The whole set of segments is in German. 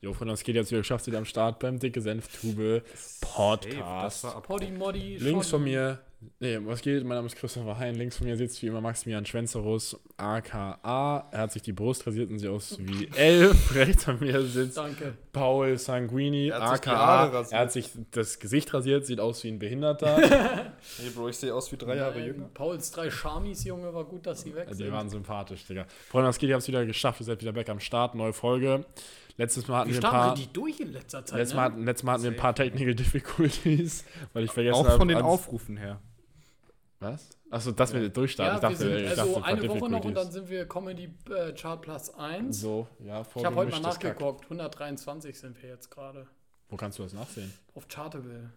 Jo, von uns geht jetzt wieder geschafft, wieder am Start beim Dicke Senftube Podcast. Das war Poddy Moddy. Links von mir, nee, was geht? Mein Name ist Christopher Hein. Links von mir sitzt wie immer Maximilian Schwenzerus, aka. Er hat sich die Brust rasiert und sieht aus wie elf. Rechts von mir sitzt Danke. Paul Sanguini, Er die aka. Er hat sich das Gesicht rasiert, sieht aus wie ein Behinderter. Hey Bro, ich sehe aus wie drei Jahre jünger. Pauls drei Charmis, Junge, war gut, dass sie weg die sind. waren sympathisch, Digga. Freunde, was geht? Ihr habt es wieder geschafft. Ihr seid wieder back am Start. Neue Folge. Letztes Mal hatten Wir wir ein paar. starten die durch in letzter Zeit. Letztes ne? Mal, hatten- letztes Mal hatten wir ein paar Technical Difficulties, weil ich vergessen Auch habe. von den ans- Aufrufen her. Was? Achso, dass wir durchstarten. ja, ich wir dachte, sind ich dachte, also eine Woche noch und dann sind wir Comedy äh, Chart Platz 1. So, ja, ich habe heute mal nachgeguckt. 123 sind wir jetzt gerade. Wo kannst du das nachsehen? Auf Chartable.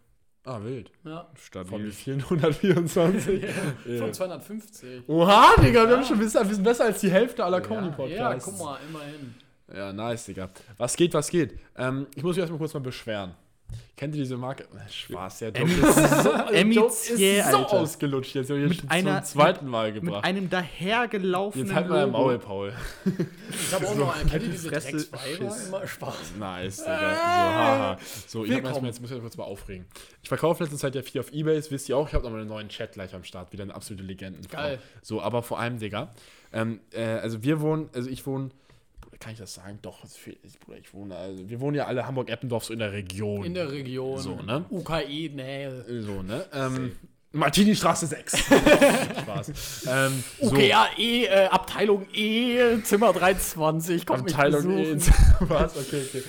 Ah, wild. Ja. Von wie Stabil. vielen? 124? Von 250. Oha, Digga, wir haben schon ein bisschen, wir sind besser als die Hälfte aller Comedy-Podcasts. Ja, guck mal, immerhin. Ja, nice, Digga. Was geht, was geht? Ähm, ich muss mich erstmal kurz mal beschweren. Kennt ihr diese Marke? Spaß, ja, Joke ist so, Joke ist so Alter. ausgelutscht jetzt. Ich hab ich Mit schon einer- zum zweiten Mal Mit gebracht. einem dahergelaufenen Jetzt halt mal im. Maul, Paul. Ich habe auch noch einen. Kennt ihr diese Fresse. Immer Spaß. Nice, Digga. So, haha. So, ich hab erstmal, jetzt muss ich mich kurz mal aufregen. Ich verkaufe letzte Zeit ja viel auf Ebay, das wisst ihr auch. Ich habe nochmal einen neuen Chat gleich am Start. Wieder eine absolute Legendenfrau. Geil. So, aber vor allem, Digga. Ähm, äh, also wir wohnen, also ich wohne, kann ich das sagen? Doch, ich, Bruder, ich wohne, also wir wohnen ja alle Hamburg-Eppendorf so in der Region. In der Region. So, ne? UKE-Nähe. So, ne? Ähm, Martini-Straße 6. Spaß. Ähm, so, UKAE, äh, Abteilung E, Zimmer 23, kommt Abteilung E. Was? Okay, okay.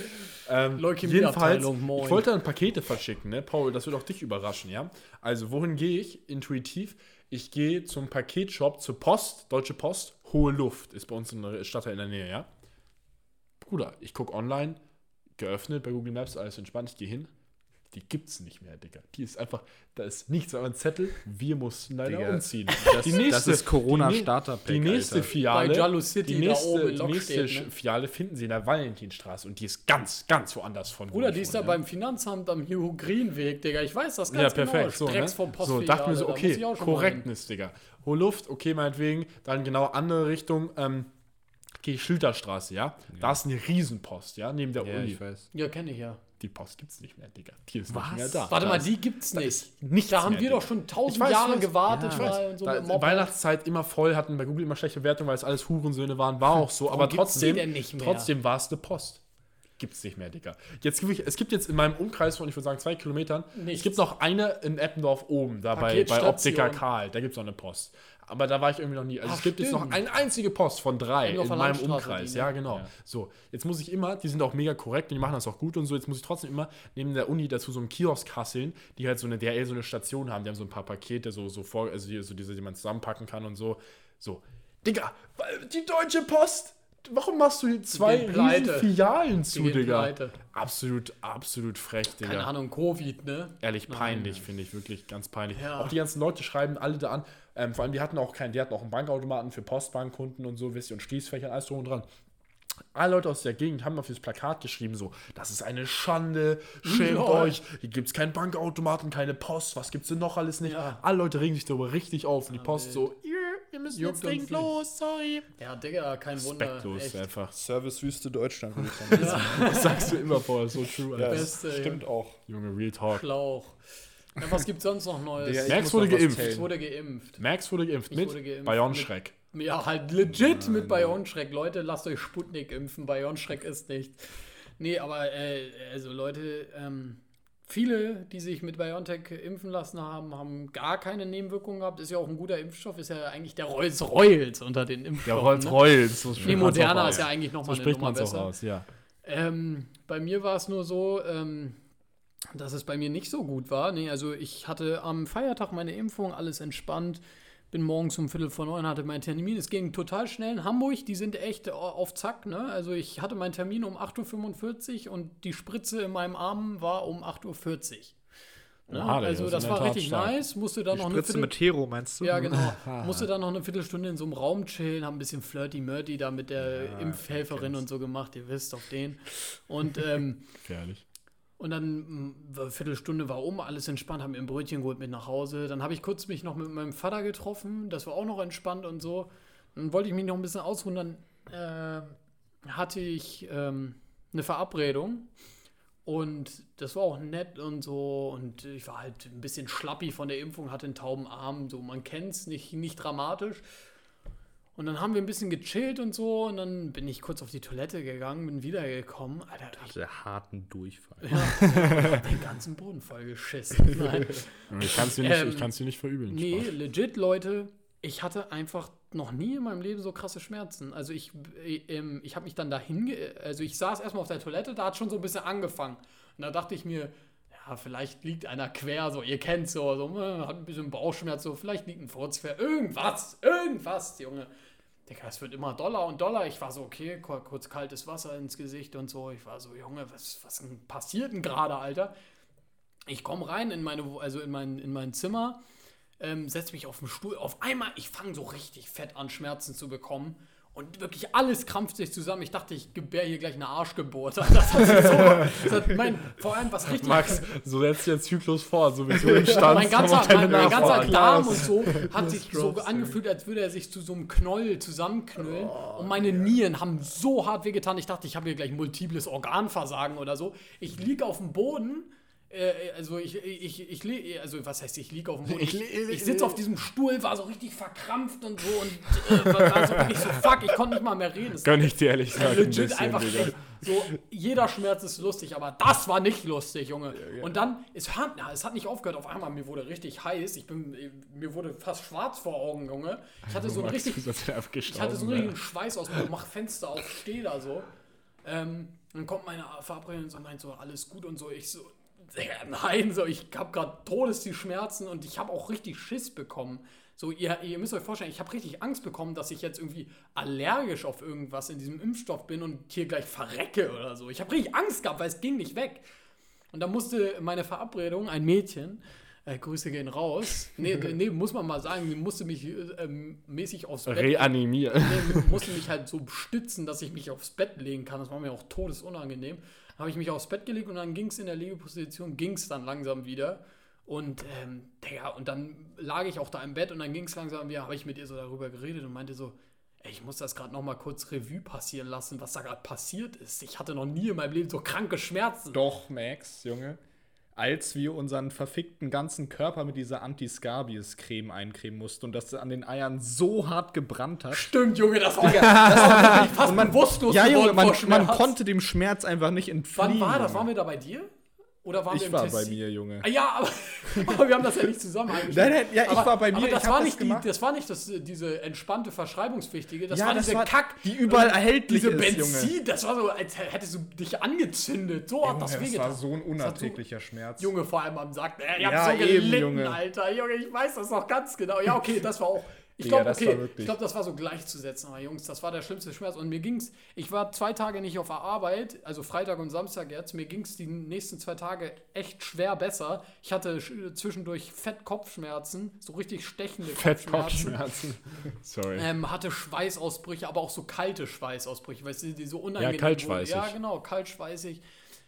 Ähm, jedenfalls, moin. ich wollte ein Pakete verschicken, ne? Paul, das wird auch dich überraschen, ja? Also, wohin gehe ich intuitiv? Ich gehe zum Paketshop, zur Post, Deutsche Post, Hohe Luft, ist bei uns in der Stadt in der Nähe, ja? Bruder, ich gucke online, geöffnet bei Google Maps, alles entspannt, ich gehe hin. Die gibt's nicht mehr, Digga. Die ist einfach, da ist nichts, aber ein Zettel, wir mussten leider Digga, umziehen. Das, das ist Corona die, ne- Starter Pack, Die nächste Alter. Filiale, Bei Jallo City die da nächste, die nächste Lockstedt, ne? Filiale finden Sie in der Valentinstraße und die ist ganz, ganz woanders von. Bruder, die ist da wohne, beim Finanzamt am Hugh Green Weg, Digga. Ich weiß das ganz Ja, genau. perfekt. So, ne? Vom so dachte mir so, okay. Korrektnis, Digga. Hohe Luft, okay, meinetwegen. Dann genau andere Richtung. Ähm, gehe Schilderstraße, ja? Da ist eine Riesenpost, ja, neben der Ja, Uni. ich weiß. Ja, kenne ich ja. Die Post gibt's nicht mehr, Digga. Die ist Was? nicht mehr da. Warte da mal, die gibt's nicht. nichts Da haben mehr, wir Digga. doch schon tausend weiß, Jahre gewartet. Ja, so da. Weihnachtszeit immer voll, hatten bei Google immer schlechte Wertungen, weil es alles Hurensöhne waren. War auch so, aber gibt's die trotzdem, nicht trotzdem war es eine Post. Gibt's nicht mehr, Digga. Jetzt, gibt- es gibt jetzt in meinem Umkreis von, ich würde sagen, zwei Kilometern, Nichts. es gibt noch eine in Eppendorf oben, da bei, bei. Optiker Karl, da gibt es noch eine Post. Aber da war ich irgendwie noch nie. Also Ach, es gibt jetzt noch stimmt. eine einzige Post von drei in meinem Umkreis. die, ne? Ja, genau. So, jetzt muss ich immer, die sind auch mega korrekt und die machen das auch gut und so, jetzt muss ich trotzdem immer neben der Uni dazu so einen Kiosk hasseln, die halt so eine DRL, so eine Station haben, die haben so ein paar Pakete, so, so vor, also die, so diese, die man zusammenpacken kann und so. So, Digga, die Deutsche Post! Warum machst du zwei gehen pleite. riesen Filialen zu, Digga? pleite. Absolut, absolut frech, Digga. Keine Ahnung, Covid, ne? Ehrlich peinlich, finde ich wirklich ganz peinlich. Ja. Auch die ganzen Leute schreiben alle da an. Ähm, vor allem, die hatten auch keinen, die hatten auch einen Bankautomaten für Postbankkunden und so, wisst ihr, und Schließfächer und alles drum und dran. Alle Leute aus der Gegend haben auf dieses Plakat geschrieben, so, das ist eine Schande, schämt Lol. euch, hier gibt es keinen Bankautomaten, keine Post, was gibt's denn noch alles nicht? Ja. Alle Leute regen sich darüber richtig auf und die Post so, "Ja, wir müssen Juckt jetzt dringend los, sorry. Ja, Digga, kein Wunder. Respektlos Echt. einfach. Servicewüste Deutschland, würde ich sagen. Das sagst du immer vor, so true, Ja, das Beste, stimmt auch. Junge, Real Talk. Schlauch. Ja, was gibt's sonst noch Neues? Ich Max wurde geimpft. ich wurde geimpft. Max wurde geimpft mit wurde geimpft Bayonschreck. Ja, halt legit mit Bayonschreck. Leute, lasst euch Sputnik impfen. Bayonschreck ist nicht. Nee, aber äh, also Leute, ähm, viele, die sich mit BioNTech impfen lassen haben, haben gar keine Nebenwirkungen gehabt. Ist ja auch ein guter Impfstoff, ist ja eigentlich der Rolls Royals unter den Ja, Impfstoffen. Rolls ne? Royals. So Nee, Moderna ist ja eigentlich So nochmal eine spricht Nummer man es auch besser. aus, ja. Ähm, bei mir war es nur so, ähm, dass es bei mir nicht so gut war. Nee, also ich hatte am Feiertag meine Impfung, alles entspannt. Bin morgens um Viertel vor neun, hatte meinen Termin. Es ging total schnell in Hamburg, die sind echt auf Zack. Ne? Also ich hatte meinen Termin um 8.45 Uhr und die Spritze in meinem Arm war um 8.40 Uhr. Ne? Der also das der war richtig stark. nice. Musste dann noch eine Spritze Viertel mit Hero, meinst du? ja, genau. Musste dann noch eine Viertelstunde in so einem Raum chillen, haben ein bisschen flirty-murty da mit der Impfhelferin und so gemacht, ihr wisst, auf den. Und, ähm, Gefährlich. Und dann mh, eine Viertelstunde war um, alles entspannt, haben mir ein Brötchen geholt mit nach Hause. Dann habe ich kurz mich noch mit meinem Vater getroffen, das war auch noch entspannt und so. Dann wollte ich mich noch ein bisschen ausruhen, dann äh, hatte ich ähm, eine Verabredung. Und das war auch nett und so. Und ich war halt ein bisschen schlappi von der Impfung, hatte einen tauben Arm. So, man kennt es, nicht, nicht dramatisch. Und dann haben wir ein bisschen gechillt und so. Und dann bin ich kurz auf die Toilette gegangen, bin wiedergekommen. Alter, ich Der harten Durchfall. hab den ganzen Boden voll geschissen. Nein. Ich kann es dir, nicht- Ähm, dir nicht verübeln. Nee, Spaß. legit, Leute. Ich hatte einfach noch nie in meinem Leben so krasse Schmerzen. Also ich, äh, ähm, ich habe mich dann dahin, also ich saß erstmal auf der Toilette, da hat schon so ein bisschen angefangen. Und da dachte ich mir, vielleicht liegt einer quer, so, ihr kennt so, so äh, hat ein bisschen Bauchschmerz, so, vielleicht liegt ein Furz quer, irgendwas, irgendwas, Junge. Digga, es wird immer doller und doller. Ich war so, okay, kur- kurz kaltes Wasser ins Gesicht und so. Ich war so, Junge, was, was passiert denn gerade, Alter? Ich komme rein in meine, also in mein, in mein Zimmer, ähm, setze mich auf den Stuhl. Auf einmal, ich fange so richtig fett an, Schmerzen zu bekommen. Und wirklich alles krampft sich zusammen. Ich dachte, ich gebär hier gleich eine Arschgeburt. Das hat so, das hat mein, vor allem was richtig Max, so setzt der Zyklus fort, so wie du im Stand mein ganzer, mein, mein ganzer. Darm und so hat sich so angefühlt, als würde er sich zu so einem Knoll zusammenknüllen. und meine Nieren haben so hart wehgetan. Ich dachte, ich habe hier gleich multiples Organversagen oder so. Ich liege auf dem Boden. Äh, also ich, ich, ich, li- also was heißt ich liege auf dem Boden? Ich, ich sitze auf diesem Stuhl, war so richtig verkrampft und so und äh, war, so wirklich so fuck, ich konnte nicht mal mehr reden. Gönn ich dir ehrlich gesagt ein legit bisschen, einfach echt so, jeder Schmerz ist lustig, aber das war nicht lustig, Junge. Und dann, es hat, ja, es hat nicht aufgehört, auf einmal, mir wurde richtig heiß, ich bin, mir wurde fast schwarz vor Augen, Junge. Ich hatte so einen richtig, ja ich hatte so einen richtigen Schweißausbruch, mach Fenster auf, steh da so. Ähm, dann kommt meine Verabredung und so meint so, alles gut und so. Ich so, nein, so, ich habe gerade Todes die Schmerzen und ich habe auch richtig Schiss bekommen. So, ihr, ihr müsst euch vorstellen, ich habe richtig Angst bekommen, dass ich jetzt irgendwie allergisch auf irgendwas in diesem Impfstoff bin und hier gleich verrecke oder so. Ich habe richtig Angst gehabt, weil es ging nicht weg. Und da musste meine Verabredung, ein Mädchen, äh, Grüße gehen raus. Nee, nee, muss man mal sagen, die musste mich äh, ähm, mäßig aufs Bett Reanimiert. nee, musste mich halt so stützen, dass ich mich aufs Bett legen kann. Das war mir auch todesunangenehm. Habe ich mich aufs Bett gelegt und dann ging es in der Liegeposition, ging es dann langsam wieder. Und, ähm, Digga, und dann lag ich auch da im Bett und dann ging es langsam wieder, habe ich mit ihr so darüber geredet und meinte so, ey, ich muss das gerade noch mal kurz Revue passieren lassen, was da gerade passiert ist. Ich hatte noch nie in meinem Leben so kranke Schmerzen. Doch, Max, Junge. Als wir unseren verfickten ganzen Körper mit dieser Anti-Scabies-Creme eincremen mussten und das an den Eiern so hart gebrannt hat. Stimmt, Junge, das war, das war fast bewusstlos Ja, Junge, man, man konnte dem Schmerz einfach nicht entfliehen. Wann war das? Waren wir da bei dir? Oder waren wir Ich im war Tessin? bei mir, Junge. Ah, Ja, aber, aber wir haben das ja nicht zusammen. Nein, nein, ja, ich war bei mir, Aber das, war das nicht die, gemacht. das war nicht das, äh, diese entspannte Verschreibungspflichtige. Das Ja, war das diese war- Kack. die überall erhältlich Diese ist, Benzin, Junge. das war so, als hättest du dich angezündet. So hat das das wehgetan. war so ein Das hat unerträglicher Schmerz. Junge, vor allem am Sack. Äh, ihr Ja, habt so eben, gelitten, Junge. Alter. Junge, ich weiß das noch ganz genau. Ja, okay, das war auch. Ich glaube, das okay, ich glaube, das war so gleichzusetzen, aber Jungs, das war der schlimmste Schmerz. Und mir ging's, ich war zwei Tage nicht auf der Arbeit, also Freitag und Samstag jetzt. Mir ging's die nächsten zwei Tage echt schwer besser. Ich hatte sch- zwischendurch Fettkopfschmerzen, so richtig stechende Kopfschmerzen. Fettkopfschmerzen. Sorry. Ähm, hatte Schweißausbrüche, aber auch so kalte Schweißausbrüche, weißt du, die so unangenehm kaltschweißig. wurden. Ja, genau, kaltschweißig.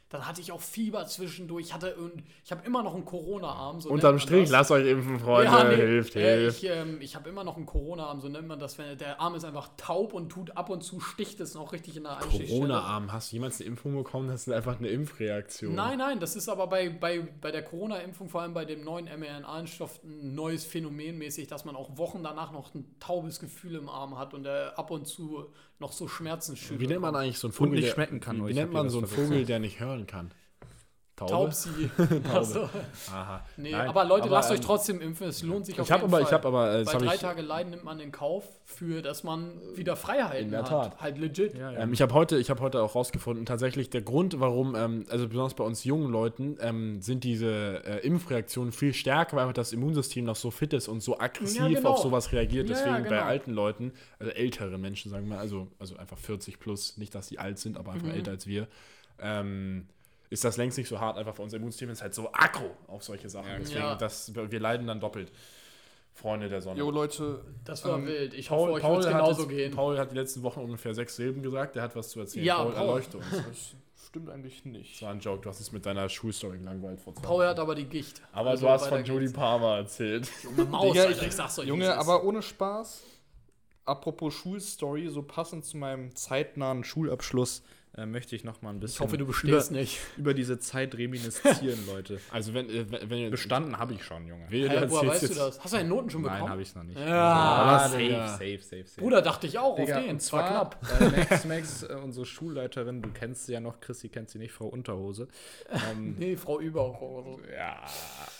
Dann hatte ich auch Fieber zwischendurch. Ich hatte und ich habe immer noch einen Corona-Arm. So Unterm Strich, lasst euch impfen, Freunde. Ja, nee, hilft, äh, hilft. Ich, ähm, ich habe immer noch einen Corona-Arm, so nennt man das. Wenn der Arm ist einfach taub und tut ab und zu sticht es noch richtig in der Einstichstelle. Corona-Arm. Hast du jemals eine Impfung bekommen? Das ist einfach eine Impfreaktion. Nein, nein, das ist aber bei, bei, bei der Corona-Impfung, vor allem bei dem neuen mRNA-Impfstoff, ein neues Phänomen mäßig, dass man auch Wochen danach noch ein taubes Gefühl im Arm hat und er ab und zu noch so Schmerzensschübe Wie nennt man eigentlich so einen Vogel, nicht der, schmecken kann, Wie, nennt man so einen. Vogel, der nicht hören kann? Taube? Taubsi. Also, Aha. nee, Nein, aber Leute, lasst euch ähm, trotzdem impfen. Es lohnt sich auf Ich habe jeden aber, Fall. ich habe aber, äh, Bei hab drei ich, Tage Leiden nimmt man in Kauf, für dass man wieder Freiheiten In der hat. Tat. Halt legit. Ja, ja. Ähm, ich habe heute, ich habe heute auch rausgefunden, tatsächlich der Grund, warum, ähm, also besonders bei uns jungen Leuten, ähm, sind diese äh, Impfreaktionen viel stärker, weil das Immunsystem noch so fit ist und so aggressiv Ja, genau. auf sowas reagiert. Deswegen bei genau. alten Leuten, also älteren Menschen, sagen wir, also, also einfach 40 plus, nicht, dass die alt sind, aber Mhm. einfach älter als wir, ähm, ist das längst nicht so hart. Einfach für unser Immunsystem ist halt so aggro auf solche Sachen. Deswegen, Ja. das, wir leiden dann doppelt. Freunde der Sonne. Jo, Leute. Das war ähm, wild. Ich Paul, hoffe, euch Paul, wird es hat genauso jetzt, gehen. Paul hat die letzten Wochen ungefähr sechs Silben gesagt. Der hat was zu erzählen. Ja, Paul, Paul. erleuchte uns. Das stimmt eigentlich nicht. Das war ein Joke. Du hast es mit deiner Schulstory gelangweilt vor zwei Paul hat aber die Gicht. Aber Also du hast von Jodie. Palmer erzählt. Junge Maus, Digga, Alter, ich- ich sag's euch. Junge, aber ohne Spaß. Apropos Schulstory, so passend zu meinem zeitnahen Schulabschluss äh, möchte ich noch mal ein bisschen Ich hoffe, du bestehst über, nicht. über diese Zeit reminiszieren, Leute. Also wenn, äh, wenn wenn Bestanden habe ich schon, Junge. Du Hä, woher weißt du jetzt- das? Hast du deine Noten schon Nein, bekommen? habe ich noch nicht. Ja, aber safe, Digga. safe, safe, safe. Bruder, dachte ich auch Digga, auf den. Es zwar, knapp. äh, Max, Max, äh, unsere Schulleiterin, du kennst sie ja noch, Chrissy kennt sie nicht, Frau Unterhose. Ähm, Nee, Frau Überhose. ja,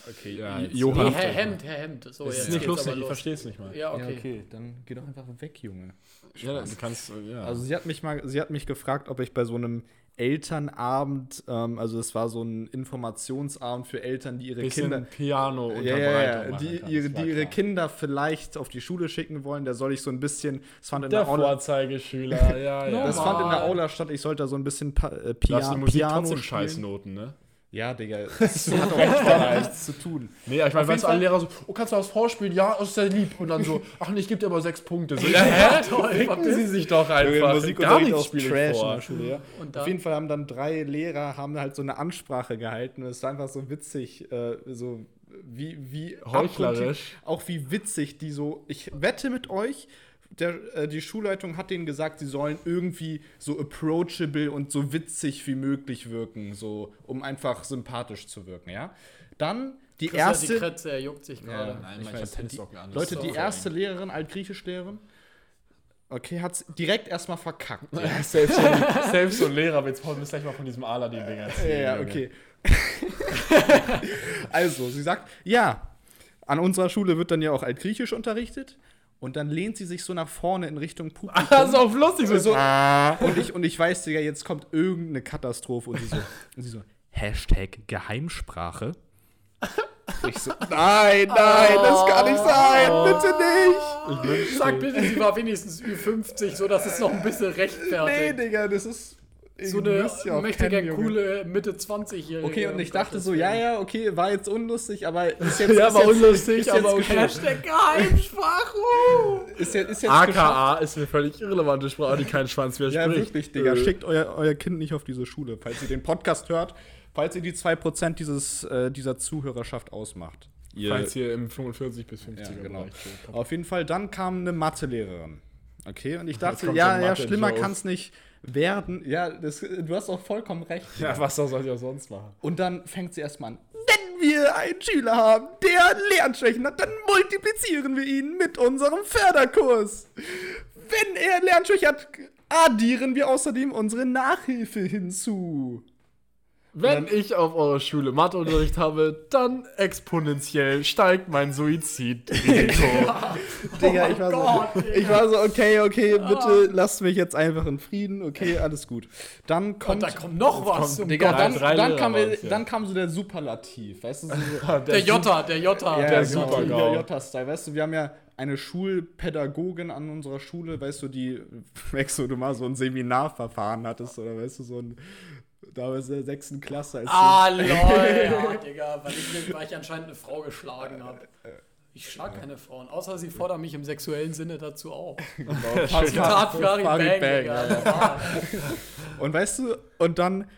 okay. Ja, Johann. Nee, Herr Hemd, Herr Hemd. So, Das jetzt ist nicht lustig, aber ich los. verstehe es nicht mal. Ja, Ja, okay. okay, dann geh doch einfach weg, Junge. Ja, du kannst, ja. Also sie hat mich mal, sie hat mich gefragt, ob ich bei so einem Elternabend, ähm, also es war so ein Informationsabend für Eltern, die ihre bisschen Kinder, Piano ja, ja, die, ihre, die ihre. Kinder vielleicht auf die Schule schicken wollen. Da soll ich so ein bisschen, das fand in Der der, Aula, Vorzeigeschüler, ja, ja. das fand in der. Aula statt. Ich sollte da so ein bisschen pa äh, Pia Musik Piano trotzdem spielen. Scheißnoten, ne? Ja, Digga, das hat auch echt nichts zu tun. Nee, ich meine, du, jeden alle Lehrer so, oh, kannst du das vorspielen? Ja, das ist sehr lieb. Und dann so, ach nee, ich gebe dir aber sechs Punkte. So, ja, hä? toll, Ficken Sie sich doch einfach. Gar Musikunterricht nichts auch spiele ich Trash in vor. der Schule, ja. Und? Auf jeden Fall haben dann drei Lehrer haben halt so eine Ansprache gehalten. Und es war einfach so witzig, äh, so wie, wie Heuchlerisch. Auch wie witzig die so. Ich wette mit euch, der, äh, die Schulleitung hat denen gesagt, sie sollen irgendwie so approachable und so witzig wie möglich wirken, so um einfach sympathisch zu wirken, ja. Dann die Chris hat die erste. Kretze, er juckt sich gerade. Nein, ich weiß, Tennissocken an. Leute, die erste Lehrerin, Altgriechischlehrerin, okay, hat's direkt erstmal verkackt. Ja. Selbst so, ein, selbst so ein Lehrer wird Paul müssen gleich mal von diesem Aladdin-Ding Ja, erzählen. ja, okay. also, sie sagt, ja, an unserer Schule wird dann ja auch Altgriechisch unterrichtet. Und dann lehnt sie sich so nach vorne in Richtung Publikum. Das ist auch lustig. So, So- ah. und, ich, und ich weiß, Digga, jetzt kommt irgendeine Katastrophe. Und sie so, und sie so Hashtag Geheimsprache. Ich so, nein, nein, das kann nicht sein, bitte nicht. Sag bitte, sie war wenigstens Ü50, so dass es noch ein bisschen Nee, rechtfertigt. Digga, das ist. So eine ja mächtige, kennen, coole Mitte 20-Jährige. Okay, und ich dachte so, ja, ja, okay, war jetzt unlustig, aber ist jetzt. Ja, ist war jetzt, unlustig, ist jetzt aber okay. Hashtag Geheimsprache. Ist jetzt, ist jetzt. AKA ist eine völlig irrelevante Sprache, die keinen Schwanz mehr Ja, spricht. wirklich, Digga. Äh. Schickt euer, euer Kind nicht auf diese Schule, falls ihr den Podcast hört, falls ihr die 2% dieses, äh, dieser Zuhörerschaft ausmacht. Ihr, Falls ihr im 45 bis 50er ja, genau. Auf jeden Fall, dann kam eine Mathelehrerin. Okay, und ich dachte, ja, ja, schlimmer kann es nicht werden. Ja, das, du hast auch vollkommen recht. Ja, was soll ich auch sonst machen? Und dann fängt sie erstmal an. Wenn wir einen Schüler haben, der Lernschwächen hat, dann multiplizieren wir ihn mit unserem Förderkurs. Wenn er Lernschwäche hat, addieren wir außerdem unsere Nachhilfe hinzu. Wenn ich auf eurer Schule Matheunterricht habe, dann exponentiell steigt mein Suizidrisiko. Digga, ich war, Gott, so, Digga. ich war so, okay, okay, bitte lasst mich jetzt einfach in Frieden, okay, alles gut. Dann Und kommt, da kommt noch was. kommt- um Digga, Gott- dann, drei dann, kam, wir, dann kam so der Superlativ, weißt du, so, Der Jota, der Jota. Ja, Der genau, der Jota-Style. Weißt du, wir haben ja eine Schulpädagogin an unserer Schule, weißt du, die, weißt du, du mal so ein Seminarverfahren hattest oder weißt du, so ein, damals in der sechsten Klasse. Als Ah, lol. Ja, Digga, weil ich, weil ich anscheinend eine Frau geschlagen habe. Ich schlag keine Frauen, außer sie fordern mich im sexuellen Sinne dazu auf. Zitat Farid Bang, Bang, Digga. ja. Und weißt du, und dann,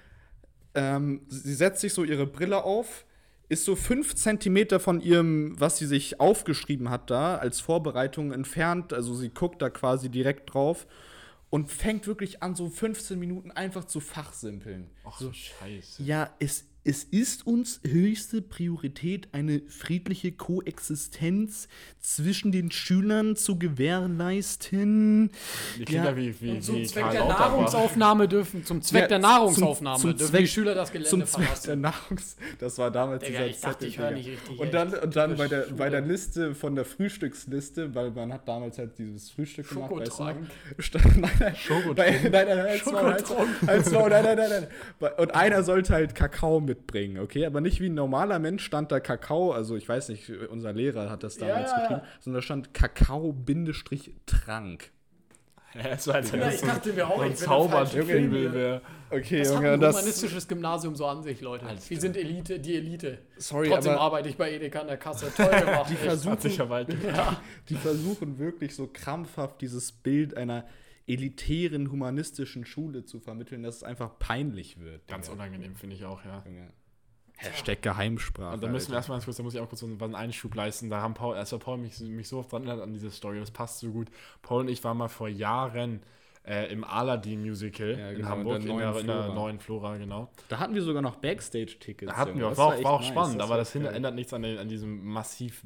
ähm, sie setzt sich so ihre Brille auf, ist so fünf Zentimeter von ihrem, was sie sich aufgeschrieben hat da, als Vorbereitung entfernt. Also sie guckt da quasi direkt drauf und fängt wirklich an, so 15 Minuten einfach zu fachsimpeln. Ach so, scheiße. Ja, es, es ist uns höchste Priorität, eine friedliche Koexistenz zwischen den Schülern zu gewährleisten. Die klingt Ja. wie, wie, Und zum wie Zweck Karl der Lauterbach. Nahrungsaufnahme dürfen, zum Zweck Ja, der zum- Nahrungsaufnahme zum dürfen Zweck- die Schüler das Gelände Zum Zweck der verlassen. Nahrungs... Das war damals Digga, dieser ich dachte, Zettel, ich höre nicht richtig. Und dann, und dann bei, der, Schule. bei der Liste von der Frühstücksliste, weil man hat damals halt dieses Frühstück gemacht, weißt du. Stand, nein, nein, Schokotrunk. bei, nein, nein, nein, halt's Maul, halt's Maul, nein, nein, nein, nein. Und einer sollte halt Kakao mitbringen, okay? Aber nicht wie ein normaler Mensch stand da Kakao, also ich weiß nicht, unser Lehrer hat das damals Ja, geschrieben, sondern da stand Kakao-Trank. Ja, so als Ja, ich so dachte mir auch, ein Zaubertriebel wäre. Okay, Das hat Junge, ein das. humanistisches Gymnasium so an sich, Leute. Alles Wir sind Elite, die Elite. Sorry, Trotzdem aber arbeite ich bei Edeka an der Kasse. Toll gemacht. die versuchen, Hat ja. die versuchen wirklich so krampfhaft dieses Bild einer elitären humanistischen Schule zu vermitteln, dass es einfach peinlich wird. Ganz Digga. unangenehm, finde ich auch, ja. Junge. Hashtag Geheimsprache. Und da müssen wir erstmal ganz kurz, da muss ich auch kurz einen Einschub leisten. Da haben Paul, erst Paul mich, mich so oft dran erinnert an diese Story, das passt so gut. Paul und ich waren mal vor Jahren äh, im Aladdin-Musical Ja, in genau, Hamburg, in in der neuen in der Flora. neuen Flora, genau. Da hatten wir sogar noch Backstage-Tickets. Da hatten wir, Das war, auch, echt war auch nice. spannend, aber war das hin- geil. ändert nichts an, den, an diesem massiv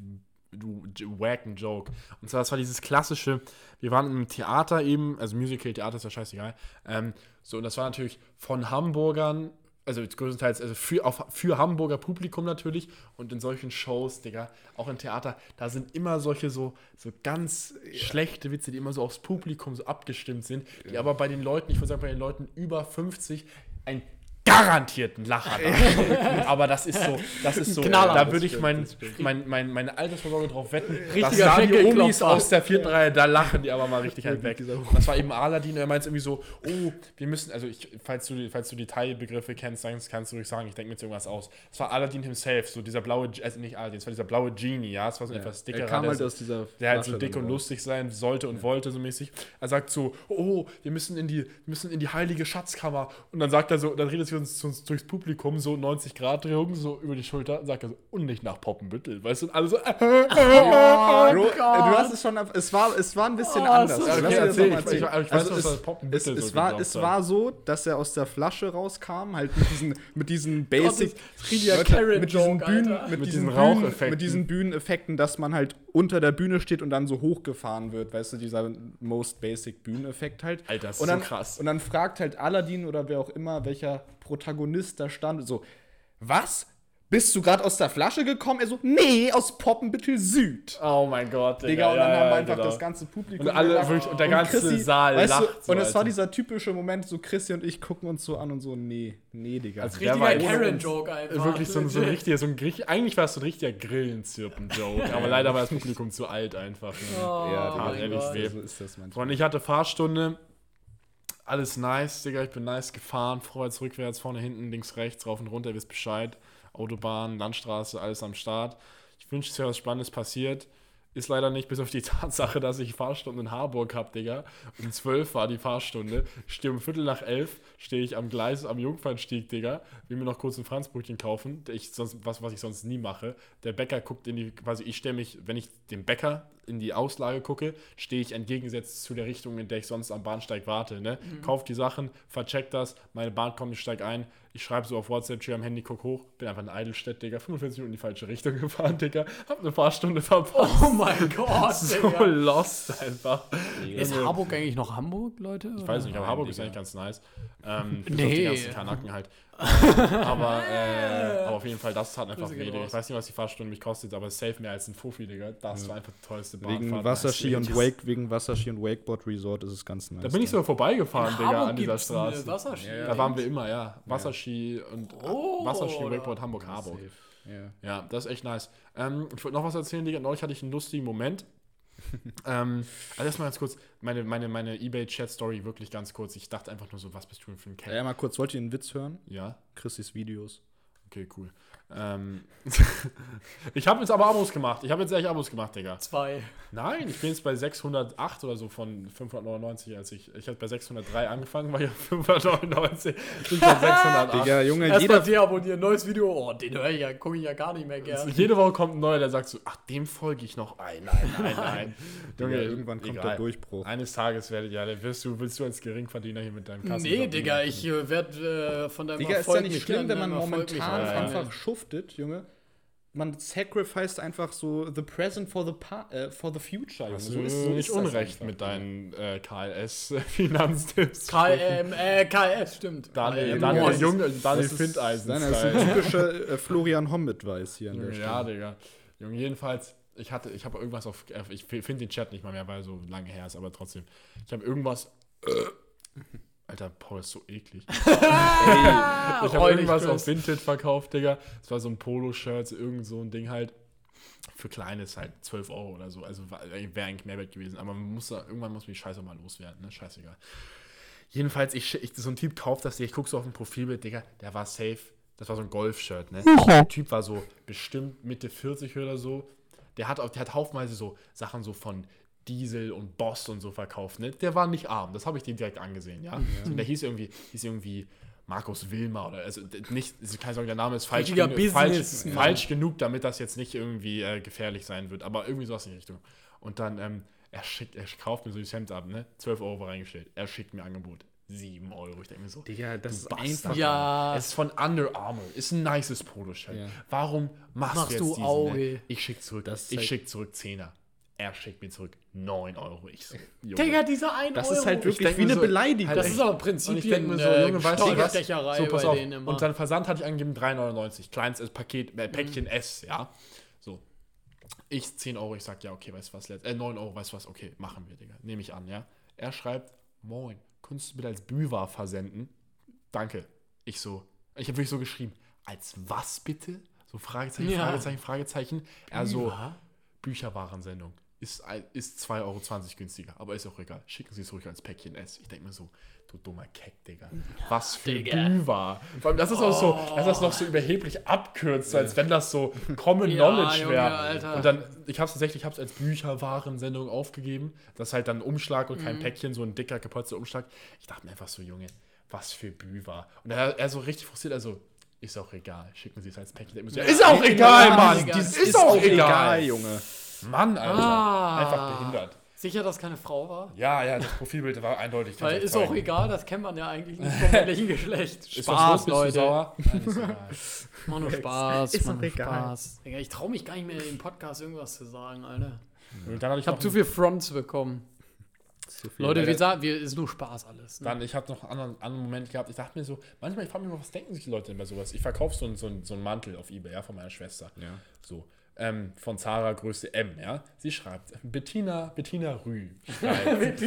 wacken Joke. Und zwar, das war dieses klassische, wir waren im Theater eben, also Musical-Theater ist ja scheißegal. Ähm, so, und das war natürlich von Hamburgern, also größtenteils also für, auf, für Hamburger Publikum natürlich. Und in solchen Shows, Digga, auch im Theater, da sind immer solche so, so ganz schlechte Witze, die immer so aufs Publikum so abgestimmt sind, die aber bei den Leuten, ich würde sagen, bei den Leuten über 50 ein garantierten Lacher haben. Aber das ist so, das ist so, Knaller. da würde ich mein, mein, mein, meine Altersvorsorge drauf wetten, dass Richtiger da die. Omis aus der vierten Reihe, da lachen die aber mal richtig halt weg. Das war eben Aladdin, und er meint irgendwie so, oh, wir müssen, also ich, falls du, falls du die Teilbegriffe kennst, kannst du ruhig sagen, ich denke mir jetzt irgendwas aus. Es war Aladdin himself, so dieser blaue, also nicht Aladdin, es war dieser blaue Genie, ja, es war so ein etwas dickerer, Er kam der halt so- aus dieser der halt so dick und raus. lustig sein sollte und wollte, so mäßig. Er sagt so, oh, wir müssen in die, wir müssen in die heilige Schatzkammer. Und dann sagt er so, dann redet sie uns, uns durchs Publikum, so 90 Grad Drehung, so über die Schulter, und sagt er so, und nicht nach Poppenbüttel. Weißt du, und alle so, äh, Oh, Bro, Gott. du hast es schon, es war, es war ein bisschen Oh, anders. so Lass okay, das erzähl, noch mal ich- ich- ich weiß Also noch, es- Poppenbüttel es, so es, war, es hat. war so, dass er aus der Flasche rauskam, halt mit diesen, mit diesen Basic, das Leute, mit diesen Bühnen, Alter. mit, Mit diesen Raucheffekten. mit diesen Bühneneffekten, dass man halt unter der Bühne steht und dann so hochgefahren wird, weißt du, dieser most basic Bühneneffekt halt. Alter, das ist und dann, so krass. Und dann fragt halt Aladdin oder wer auch immer, welcher Protagonist da stand, so, was? Bist du gerade aus der Flasche gekommen? Er so, nee, aus Poppenbüttel Süd. Oh mein Gott, Digga. Digga, und dann ja, haben wir ja, einfach genau. das ganze Publikum. Und alle wirklich, und der ganze Chrissy, Saal weißt lacht. Du, so, und es war dieser typische Moment, so Chrissy und ich gucken uns so an und so, nee, nee, Digga. Also der Richtiger war ohne Karen uns- Joke einfach. Wirklich so ein, so ein richtiger, so ein, eigentlich war es so ein richtiger Grillenzirpen-Joke, aber leider war das Publikum zu alt einfach. Ne? Oh, Ja, Digga, ehrlich, weh. so ist das manchmal. Und ich hatte Fahrstunde, alles nice, Digga, ich bin nice gefahren, vorwärts, rückwärts, vorne, hinten, links, rechts, rauf und runter, ihr wisst Bescheid. Autobahn, Landstraße, alles am Start. Ich wünsche, es wäre was Spannendes passiert. Ist leider nicht, bis auf die Tatsache, dass ich Fahrstunden in Harburg habe, Digga. Um 12 war die Fahrstunde. Ich stehe um Viertel nach elf, stehe ich am Gleis am Jungfernstieg, Digga. Will mir noch kurz ein Franzbrötchen kaufen. Ich sonst, was, was ich sonst nie mache. Der Bäcker guckt in die, quasi, ich stelle mich, wenn ich dem Bäcker in die Auslage gucke, stehe ich entgegengesetzt zu der Richtung, in der ich sonst am Bahnsteig warte. Ne? Kauf die Sachen, vercheck das, meine Bahn kommt, ich steig ein, ich schreibe so auf WhatsApp, chill am Handy, guck hoch, bin einfach in Eidelstedt, Digga, 45 Minuten in die falsche Richtung gefahren, Digga, hab eine Fahrstunde verpasst. Oh mein Gott, so Digga. lost einfach. Ist Harburg eigentlich noch Hamburg, Leute? Ich weiß nicht, aber Harburg ist Digga. eigentlich ganz nice. Ähm, bis Nee. auf die ganzen Kanaken halt. aber, äh, aber auf jeden Fall, das hat einfach weh, raus. Ich weiß nicht, was die Fahrstunde mich kostet, aber safe mehr als ein Fuffi, Digga. Das war einfach die tollste Bahnfahrt. Wegen Wasserski und. Wake, wegen Wasserski und Wakeboard Resort ist es ganz nice. Da bin ich sogar vorbeigefahren, Digga, an dieser Straße. Wasserski. Da waren wir immer, ja. Wasserski und Oh, Wasserski? Wakeboard, Hamburg, Harburg. Ja. Ja, das ist echt nice. Ähm, ich wollte noch was erzählen, Digga. Neulich hatte ich einen lustigen Moment. Ähm, also erstmal ganz kurz, meine, meine, meine Ebay-Chat-Story wirklich ganz kurz. Ich dachte einfach nur so, was bist du denn für ein Kerl? ja, mal kurz, wollt ihr einen Witz hören? Ja, Chrissys Videos. okay, cool. Ähm, ich habe jetzt aber Abos gemacht. Ich habe jetzt echt Abos gemacht, Digga. Zwei. Nein, ich bin jetzt bei 608 oder so von 599, als ich. Ich habe bei 603 angefangen, war ja 599. Ich bin bei 608. Digga, Junge, Erstmal jeder, deabonnieren, neues Video. Oh, den höre ich ja, gucke ich ja gar nicht mehr gern. Jede Woche kommt ein neuer, der sagt so, ach, dem folge ich noch. Nein, nein, nein, nein. Digga, irgendwann kommt der Durchbruch. Eines Tages werdet ja, dann wirst du, willst du als Geringverdiener hier mit deinem Kassen. Nee, Digga, ich äh, werde äh, von deinem Digga, ist ja Erfolg nicht schlimm, wenn man Erfolg nicht momentan einfach schuftet, Junge. Man sacrificed einfach so the present for the, pa äh, for the future, Junge. Hast So du ist, so nicht Unrecht mit deinen äh, KLS-Finanztipps. KM, äh, KS, stimmt. Daniel, KM, Daniel, oh, Jung, Daniel Das ist- Findeisen. Nein, das ist ein typischer äh, Florian Homm-Advice hier an der Ja. Digga. Junge, jedenfalls, ich hatte, ich habe irgendwas auf, äh, ich finde den Chat nicht mal mehr, weil so lange her ist, aber trotzdem. Ich habe irgendwas. Alter, Paul ist so eklig. ich habe irgendwas Chris. auf Vinted verkauft, Digga. Es war so ein Poloshirt, irgend so ein Ding halt. für kleines halt 12 Euro oder so. Also war- wäre eigentlich Mehrwert gewesen. Aber man muss da, irgendwann muss man die Scheiße mal loswerden, ne? Scheißegal. Jedenfalls, ich, ich, so ein Typ kauft das, ich gucke so auf ein Profilbild, Digga, der war safe. Das war so ein Golf-Shirt, ne? Der Typ war so bestimmt Mitte 40 oder so. Der hat, auch, der hat haufenweise so Sachen so von Diesel und Boss und so verkauft, ne? Der war nicht arm, das habe ich dir direkt angesehen, ja. Und der hieß irgendwie, hieß irgendwie Markus Wilmer oder also nicht, keine Sorge, der Name ist falsch, genu- falsch, falsch genug, damit das jetzt nicht irgendwie äh, gefährlich sein wird, aber irgendwie sowas in die Richtung. Und dann, ähm, er schickt, er kauft mir so die Hemd ab, ne? 12 Euro war reingestellt. Er schickt mir Angebot. 7 Euro. Ich denke mir so, Digga, das ist Bastard. einfach. Ja. es ist von Under Armour. Ist ein nices Poloshirt. Ja. Warum machst, Machst du jetzt du diesen, Auge? Ne? Ich schick zurück. Das ich halt- schick zurück 10er. Er schickt mir zurück 9 Euro. Ich so, Junge. Digga, dieser 1 Das Euro. ist halt Ich wirklich wie eine so, Beleidigung. halt Das ist aber Und Prinzipien ich denke mir so, Junge, weißt du was? So, pass bei auf. Und dann Versand hatte ich angegeben 3,99. Kleines Paket, äh, Päckchen S, ja. So. Ich 10 Euro, ich sag, ja, okay, weißt du was, äh, 9 Euro, weißt du was, okay, machen wir, Digga. Nehme ich an, ja. Er schreibt, moin, könntest du bitte als Büwa versenden? Danke. Ich so, ich habe wirklich so geschrieben, als was bitte? So Fragezeichen, Ja. Fragezeichen, Fragezeichen. Er so? Bücherwarensendung. Ist, ein- ist 2,20 Euro günstiger, aber ist auch egal. Schicken Sie es ruhig als Päckchen S. Ich denke mir so, du dummer Keck, Digga. Was für Digga. Büwa. Vor allem, das ist auch so, dass das noch so überheblich abkürzt, als wenn das so Common Ja, Knowledge wäre. Und dann, ich habe es tatsächlich, ich habe es als Bücherwarensendung aufgegeben. Das ist halt dann ein Umschlag und Mhm. kein Päckchen, so ein dicker, kaputter Umschlag. Ich dachte mir einfach so, Junge, was für Büwa. Und er, er so richtig frustriert, also, ist auch egal. Schicken Sie es als Päckchen. So, Ist auch egal, Ja, Mann. Ist, ist auch egal. Junge. Mann, Alter. Ah. Einfach behindert. Sicher, dass keine Frau war? Ja, ja, das Profilbild war eindeutig. Weil ist auch egal, das kennt man ja eigentlich nicht vom männlichen Geschlecht. Ist was los? Spaß, Leute. sauer? Nein, ist egal. Mach nur Spaß. Ist mach doch nur egal. Spaß. Ich traue mich gar nicht mehr im Podcast irgendwas zu sagen, Alter. Und dann hatte ich Ich habe noch zu viel Fronts bekommen. Zu viel. Leute, wir das- sagen, wir ist nur Spaß alles. Ne? Dann, ich habe noch einen anderen, anderen Moment gehabt. Ich dachte mir so, manchmal, ich frage mich immer, was denken sich die Leute denn bei sowas? Ich verkaufe so, einen- so, einen- so einen Mantel auf Ebay, ja, von meiner Schwester. Ja. So. Ähm, von Zara Größe M, ja. Sie schreibt, Bettina, Bettina Rü. schreibt,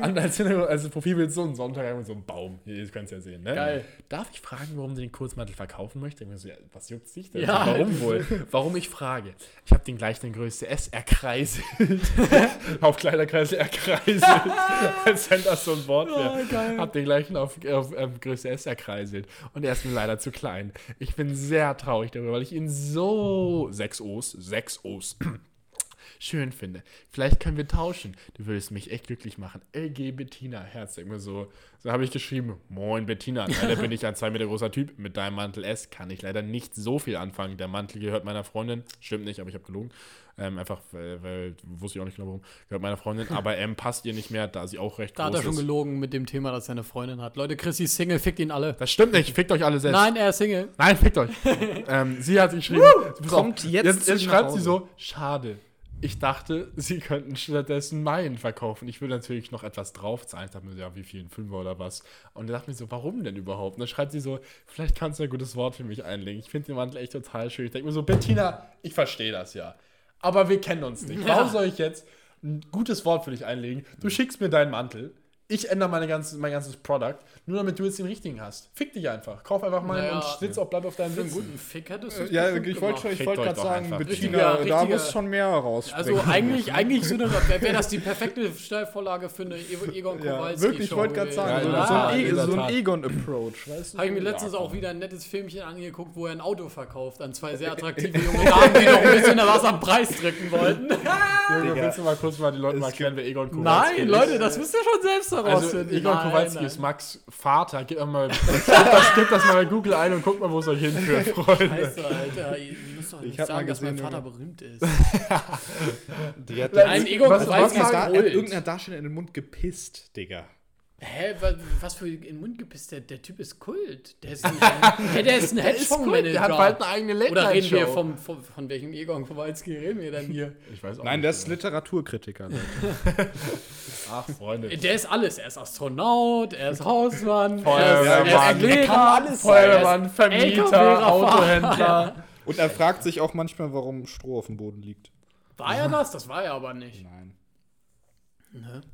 An, als, als Profilbild so ein Sonntag mit so einem Baum. Ihr könnt es ja sehen, ne? Geil. Darf ich fragen, warum sie den Kurzmantel verkaufen möchte? So, ja, was juckt dich denn? Ja. Warum wohl? Warum ich frage? Ich habe den gleich in Größe S erkreiselt. auf Kleiderkreisel erkreiselt. als wenn das so ein Wort wäre. geil. Hab den gleichen auf, auf ähm, Größe S erkreiselt. Und er ist mir leider zu klein. Ich bin sehr traurig darüber, weil ich ihn so sechs O's, sechs O's schön finde. Vielleicht können wir tauschen. Du würdest mich echt glücklich machen. LG Bettina, Herz. Immer so. So habe ich geschrieben. Moin Bettina. Leider bin ich ein zwei Meter großer Typ. Mit deinem Mantel S kann ich leider nicht so viel anfangen. Der Mantel gehört meiner Freundin. Stimmt nicht, aber ich habe gelogen. Ähm, einfach, weil, weil wusste ich auch nicht genau warum. Gehört meiner Freundin. Aber M passt ihr nicht mehr, da sie auch recht Da hat groß er schon ist. gelogen mit dem Thema, dass er eine Freundin hat. Leute, Chris ist Single, fickt ihn alle. Das stimmt nicht. Fickt euch alle selbst. Nein, er ist Single. Nein, fickt euch. ähm, sie hat geschrieben, pass Kommt auf, jetzt jetzt, jetzt schreibt sie so, schade. Ich dachte, sie könnten stattdessen meinen verkaufen. Ich würde natürlich noch etwas draufzahlen. Ich dachte mir, so, ja, wie viel, ein Fünfer oder was. Und da dachte ich mir so, warum denn überhaupt? Und dann schreibt sie so, vielleicht kannst du ein gutes Wort für mich einlegen. Ich finde den Mantel echt total schön. Ich denke mir so, Bettina, ich verstehe das ja. Aber wir kennen uns nicht. Warum soll ich jetzt ein gutes Wort für dich einlegen? Du schickst mir deinen Mantel. Ich ändere meine ganze, mein ganzes Produkt, nur damit du jetzt den richtigen hast. Fick dich einfach. Kauf einfach meinen Naja, und sitz auch, bleib auf deinen Sitzen. guten Fick hättest du Ja, ich wollte schon- gemacht. ich wollte Fickt gerade sagen, einfach. Bettina, Richtiger- da muss schon mehr rausspringen. Also eigentlich, eigentlich so wäre wär das die perfekte Steilvorlage für eine Egon ja, Kowalski wirklich, ich wollte gerade sagen, Ja, so, ein, e so ein. Egon-Approach, weißt du? Habe ich mir letztens auch wieder ein nettes Filmchen angeguckt, wo er ein Auto verkauft an zwei sehr attraktive junge Damen, die noch ein bisschen was am Preis drücken wollten. Junge, willst du mal kurz mal die Leute mal erklären, wer Egon Kowalski Nein, ist? Leute, das müsst ihr schon selbst Also, herausfinden. Egon Nein, Kowalski nein. ist Max Vater. Gib mal, das, gib das mal bei Google ein und guck mal, wo es euch hinführt, Freunde. Scheiße, Alter. Ihr müsst doch nicht sagen, dass mein Vater berühmt ist. Die hat Nein, Egon was- Kowalski was ist Kult. irgendeiner Darsteller in den Mund gepisst, Digga. Hä, wa- was für in den Mund gepisst? Der, der Typ ist Kult. Der ist ein, hä, der ist ein Hedgefondsmanager. Der hat bald eine eigene late Oder reden wir vom, vom, von welchem Egon Kowalski reden wir denn hier? Ich weiß auch Nein, nicht. der ist Literaturkritiker. Ach, Freunde. Der ist alles. Er ist Astronaut, er ist Hausmann, Feuerwehrmann. er ist, er ist Lehrer, Er kann alles Feuerwehrmann, Vermieter. Autohändler. Und er fragt sich auch manchmal, warum Stroh auf dem Boden liegt. War er das? Das war er aber nicht. Nein.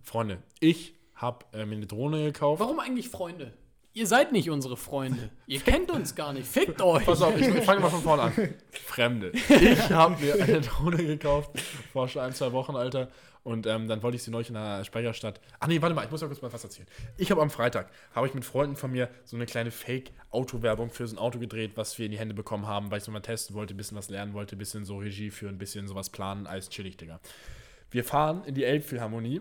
Freunde, ich habe äh, mir eine Drohne gekauft. Warum eigentlich Freunde? Ihr seid nicht unsere Freunde. Ihr kennt uns gar nicht. Fickt euch. Pass auf, ich fange mal von vorne an. Fremde. Ich habe mir eine Drohne gekauft vor schon ein, zwei Wochen, Alter. Und ähm, dann wollte ich sie neulich in der Speicherstadt. Ach nee, warte mal, ich muss mal kurz mal was erzählen. Ich habe am Freitag, habe ich mit Freunden von mir so eine kleine Fake-Auto-Werbung für so ein Auto gedreht, was wir in die Hände bekommen haben, weil ich so mal testen wollte, ein bisschen was lernen wollte, ein bisschen so Regie führen, ein bisschen sowas planen, alles chillig, Digga. Wir fahren in die Elbphilharmonie,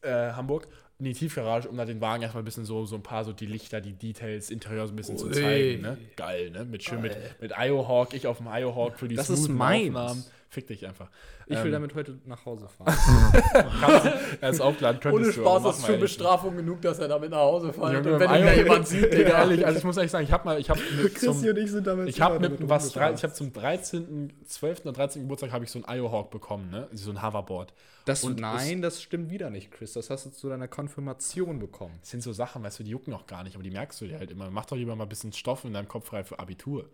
äh, Hamburg, in die Tiefgarage, um da den Wagen erstmal ein bisschen so, so ein paar so die Lichter, die Details, Interieur so ein bisschen zu Ui. zeigen, ne? Geil, ne? Mit schön mit, mit IO-Hawk, ich auf dem IO-Hawk für die Das ist. Aufnahmen. Fick dich einfach. Ich will Ähm, damit heute nach Hause fahren. Er ist aufgeladen, könntest Ohne Spaß, ist mal schon. Bestrafung genug, dass er damit nach Hause fährt. Und wenn ihn da jemand sieht, Digga. ehrlich, also ich muss ehrlich sagen, ich habe mal, ich habe mit zum, und ich sind damit ich habe mit was, drei, ich habe zum 13., 12. oder 13. Geburtstag habe ich so ein IO-Hawk bekommen, ne? So ein Hoverboard. Das, Und nein, das stimmt wieder nicht, Chris. Das hast du zu deiner Konfirmation bekommen. Das sind so Sachen, weißt du, die jucken noch gar nicht, aber die merkst du dir halt immer. Mach doch lieber mal ein bisschen Stoff in deinem Kopf frei für Abitur.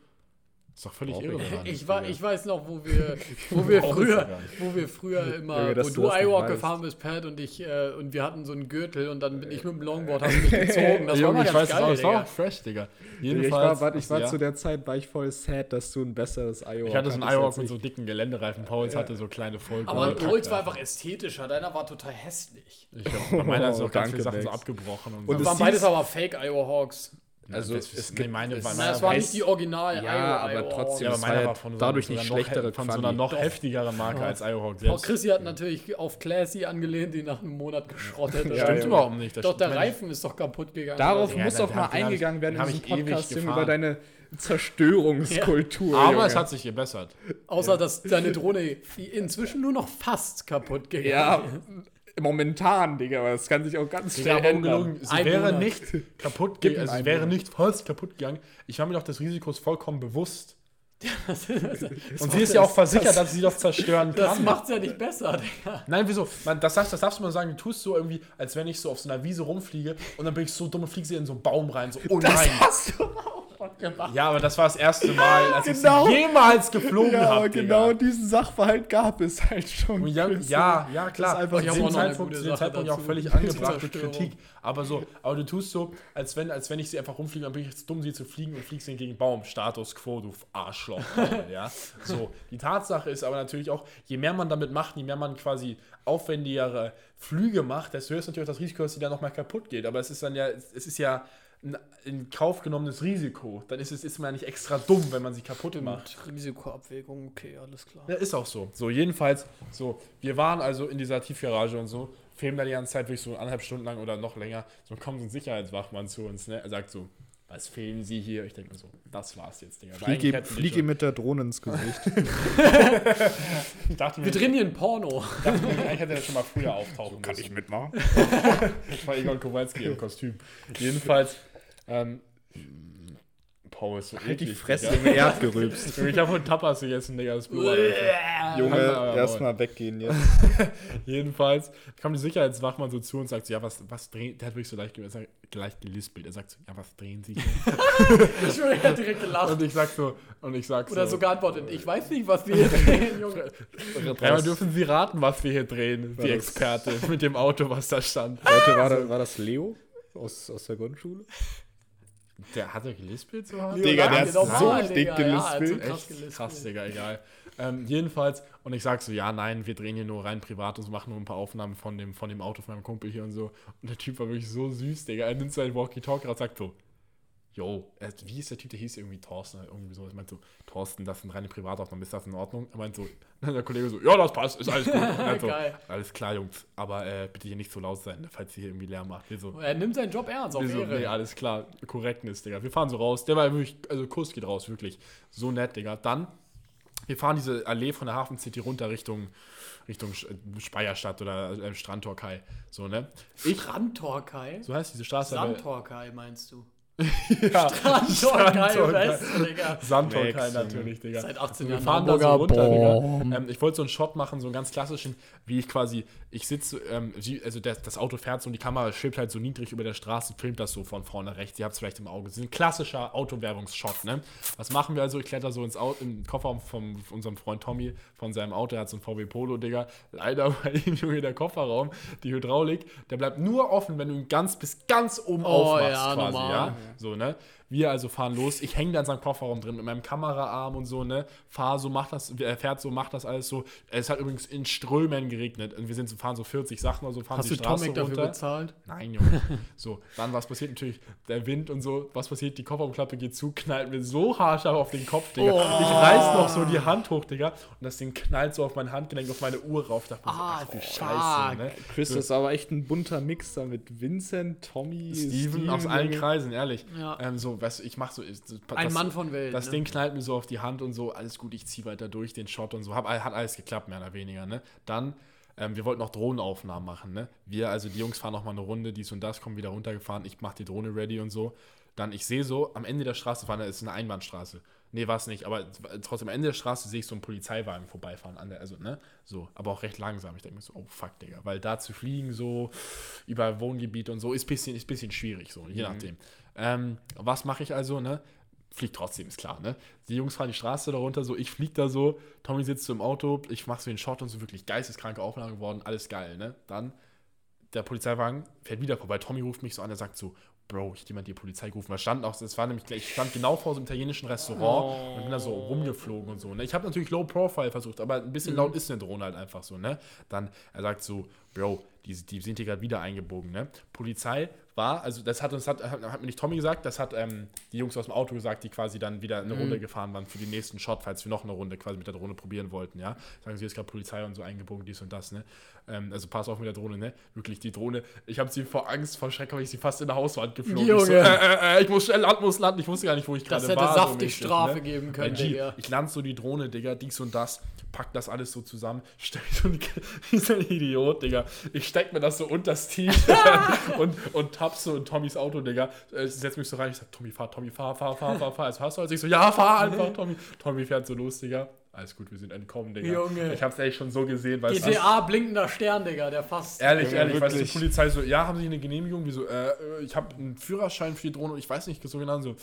Ist doch völlig Brauch ich irrelevant. Ich, war, ich weiß noch, wo wir, wo wir früher, wo wir früher immer, dass wo du iWalk gefahren bist, Pat und ich, äh, und wir hatten so einen Gürtel und dann bin ich mit dem Longboard, hast du mich gezogen. Das war Junge, mal ich weiß geil, das war auch fresh, Digga. Ich Jedenfalls. war, warte, ich war ja. zu der Zeit, war ich voll sad, dass du ein besseres IO Ich hatte so einen hattest iWalk mit ich. so dicken Geländereifen. Pauls hatte so kleine Folgen. Aber Pauls war einfach ästhetischer, deiner war total hässlich. Ich glaub, bei meiner sind Oh, auch ganz viele Sachen so abgebrochen. Und, Und so. es waren beides aber Fake Iowa Hawks. Also, das, es nee, gibt- meine es- war Na, es war nicht die Original Ja, Iowa aber trotzdem, Ja, aber es meiner war von so, dadurch einer- nicht schlechtere von so einer noch Quali. heftigeren Marke als Frau selbst. Chrissy hat natürlich auf Classy angelehnt, die nach einem Monat geschrottet Ja, ist. Stimmt ja. überhaupt nicht. Das Doch, der nicht. Reifen ist doch kaputt gegangen. Darauf Ja, muss auch mal eingegangen werden den in hab diesem Podcast über deine Zerstörungskultur. Aber Junge. es hat sich gebessert. Außer, dass deine Drohne inzwischen nur noch fast kaputt gegangen Ja, momentan, Digga, aber das kann sich auch ganz Digga, schnell ändern. ungelogen, sie Ein wäre Monat. nicht kaputt gegangen, also sie wäre nicht fast kaputt gegangen. Ich war mir doch des Risikos vollkommen bewusst. Und Und sie ist ja auch versichert, dass sie das zerstören Das kann. macht's ja nicht besser, Digga. Nein, wieso? Man, das, darfst, das darfst du mal sagen, du tust so irgendwie, als wenn ich so auf so einer Wiese rumfliege und dann bin ich so dumm und fliege sie in so einen Baum rein. So, oh nein. Auch gemacht. Ja, aber das war das erste Mal, als Genau. ich sie jemals geflogen Ja, habe. aber genau diesen Sachverhalt gab es halt schon. Ja, ja, ja, klar. Das ist einfach zu Ich hab dem auch Zeitpunkt, zu dem Zeitpunkt ja auch völlig angebrachte. Kritik. Aber so, aber du tust so, als wenn, als wenn ich sie einfach rumfliege, dann bin ich jetzt dumm, sie zu fliegen und fliegst sie gegen den Baum. Status quo, du Arschloch. ja. So, die Tatsache ist aber natürlich auch, je mehr man damit macht, je mehr man quasi aufwendigere Flüge macht, desto höher ist natürlich auch das Risiko, dass sie dann nochmal kaputt geht. Aber es ist dann ja, es ist ja ein in Kauf genommenes Risiko. Dann ist es ist man ja nicht extra dumm, wenn man sie kaputt macht. Risikoabwägung, okay, alles klar. Ja, ist auch so. So, jedenfalls, so, wir waren also in dieser Tiefgarage und so, filmen da die ganze Zeit wirklich so eineinhalb Stunden lang oder noch länger. So kommt so ein Sicherheitswachmann zu uns, ne? Er sagt so, was filmen Sie hier? Ich denke mir so, das war's jetzt, Digga. Flieg Eigentlich ihm, hätten die flieg schon- ihm mit der Drohne ins Gesicht. Ich dachte mir, Wir drehen hier ein Porno. dachte mir, eigentlich hätte er schon mal früher auftauchen müssen. mitmachen? Das war Egon Kowalski im Kostüm. Jedenfalls, ähm, Paul ist so Halt die eklig, Fresse, Digga. Junge, er hat gerülpst. Ich habe von Tapas gegessen, Digga, das. Junge, Ja, erstmal weggehen jetzt. Jedenfalls kam der Sicherheitswachmann so zu und sagt so, ja, was, was drehen, der hat wirklich so leicht, er leicht gelispelt. Er sagt so, ja, was drehen Sie hier? Entschuldigung, er hat direkt gelacht. und ich sag so, und ich sag Oder so, so geantwortet, ich weiß nicht, was wir hier drehen, Junge. dreimal dürfen Sie raten, was wir hier drehen, War die Experte mit dem Auto, was da stand. Leute, war, da, war das Leo aus, aus der Grundschule? Der hat er gelispelt so hart? Digga, der hat Genau, so dick Digga, ja, hat so gelispelt. krass Echt gelispelt. krass, Digga, egal. Ähm, jedenfalls, und ich sag so, ja, nein, wir drehen hier nur rein privat und so machen nur ein paar Aufnahmen von dem, von dem Auto von meinem Kumpel hier und so. Und der Typ war wirklich so süß, Digga. Er nimmt seinen Walkie-Talkie und sagt so, yo, er, wie ist der Typ, der hieß irgendwie Thorsten oder irgendwie so. Ich meinte so, Thorsten, das sind reine Privataufnahmen, ist das in Ordnung? Er meint so, dann der Kollege so, ja, das passt, ist alles gut. Und so, Geil. alles klar, Jungs, aber äh, bitte hier nicht so laut sein, falls ihr hier irgendwie Lärm macht. So, Er nimmt seinen Job ernst, auf so, Ehre. nee, alles klar, Korrektnis, Digga. Wir fahren so raus. Der war wirklich, also Kuss geht raus, wirklich. So nett, Digga. Dann, wir fahren diese Allee von der Hafen City runter Richtung, Richtung äh, Speierstadt oder äh, Strandtorkei. So, ne? Ich, Strandtorkei? so heißt diese Straße. Sandtorkei, meinst du? Ja, Strandtorkei. West, Digga. Junge. natürlich, Digga. Seit 18 wir Jahren fahren da so Hamburger, runter, boom. Digga. Ähm, ich wollte so einen Shot machen, so einen ganz klassischen, wie ich quasi, ich sitze, ähm, also das, das Auto fährt so und die Kamera schwebt halt so niedrig über der Straße und filmt das so von vorne rechts. Ihr habt es vielleicht im Auge. Das ist ein klassischer Autowerbungsshot, ne? Was machen wir also? Ich kletter so ins Auto, im Kofferraum von unserem Freund Tommy, von seinem Auto, er hat so ein VW Polo, Digga. Leider bei ihm, Junge, der Kofferraum, die Hydraulik, der bleibt nur offen, wenn du ihn ganz bis ganz oben Oh, aufmachst, ja, quasi, normal. ja? So, ne? Wir also fahren los. Ich hänge da in seinem Kofferraum drin mit meinem Kameraarm und so, ne? Fahr so, mach das, er fährt so, macht das alles so. Es hat übrigens in Strömen geregnet und wir sind so, fahren so 40 Sachen oder so, fahren Hast die du Straße Tomic dafür bezahlt? Nein, Junge. so, dann was passiert natürlich? Der Wind und so, was passiert? Die Kofferraumklappe geht zu, knallt mir so haarscharf auf den Kopf, Digga. Oh. Ich reiß noch so die Hand hoch, Digga. Und das Ding knallt so auf mein Handgelenk, auf meine Uhr rauf. Ich dachte mir so, Ah, ach du. Scheiße, ne? Chris So, ist aber echt ein bunter Mixer mit Vincent, Tommy, Steven, aus allen. Kreisen, ehrlich. Ja. Ähm, so, weißt du, ich mach so. Das, Ein Mann von Welt. Das ne? Ding knallt mir so auf die Hand und so, alles gut, ich zieh weiter durch den Shot und so. Hab, hat alles geklappt, mehr oder weniger, ne? Dann, ähm, wir wollten noch Drohnenaufnahmen machen, ne? Wir, also die Jungs fahren noch mal eine Runde, dies und das, kommen wieder runtergefahren, ich mach die Drohne ready und so. Dann, ich sehe so, am Ende der Straße fahren, da ist eine Einbahnstraße. Nee, war es nicht, aber trotzdem am Ende der Straße sehe ich so einen Polizeiwagen vorbeifahren. An der, also, ne? So, aber auch recht langsam. Ich denke mir so, oh fuck, Digga. Weil da zu fliegen, so über Wohngebiet und so, ist ein bisschen, ist bisschen schwierig, so, je nachdem. Ähm, was mache ich also, ne? Fliegt trotzdem, ist klar, ne? Die Jungs fahren die Straße da runter, so, ich flieg da so, Tommy sitzt so im Auto, ich mach so den Shot und so, wirklich geisteskranke Aufnahme geworden, alles geil, ne? Dann, der Polizeiwagen fährt wieder vorbei, Tommy ruft mich so an, er sagt so, Bro, ich hab jemand die Polizei gerufen. Wir standen auch, das war nämlich, gleich- ich stand genau vor so einem italienischen Restaurant und bin da so rumgeflogen und so. Ne? Ich habe natürlich Low Profile versucht, aber ein bisschen laut ist eine Drohne halt einfach so, ne? Dann, er sagt so, Bro, die, die sind hier gerade wieder eingebogen, ne? Polizei war, also das hat uns, hat, hat, mir nicht Tommy gesagt, das hat ähm, die Jungs aus dem Auto gesagt, die quasi dann wieder eine Runde gefahren waren für den nächsten Shot, falls wir noch eine Runde quasi mit der Drohne probieren wollten, ja? Sagen sie, ist gerade Polizei und so eingebogen, dies und das, ne? Ähm, also pass auf mit der Drohne, ne? Wirklich, die Drohne, ich habe sie vor Angst, vor Schreck, habe ich sie fast in der Hauswand geflogen. Junge. Ich, so, äh, äh, äh, ich muss schnell landen, muss landen, ich wusste gar nicht, wo ich Das gerade hätte war. saftig mäßig, Strafe geben können, G, Digga. Ich lande so die Drohne, Digga, dies und das, pack das alles so zusammen, steck so ein, Idiot, Digga. Ich steck mir das so unter das T-Shirt und, und tapp so in Tommys Auto, Digga. Äh, setz mich so rein, ich sag, Tommy, fahr, Tommy, fahr, fahr, fahr, fahr, fahr. Also hast du? Also ich so, ja, fahr einfach, Tommy. Tommy fährt so los, Digga. Alles gut, wir sind entkommen, Digga. Junge. Ich hab's echt schon so gesehen, weil GTA blinkender Stern, Digga, der fast. Ehrlich, ehrlich, weißt du, die. Polizei so, ja, haben Sie eine Genehmigung? Wieso, äh, äh, ich habe einen Führerschein für die Drohne und ich weiß nicht so genau so.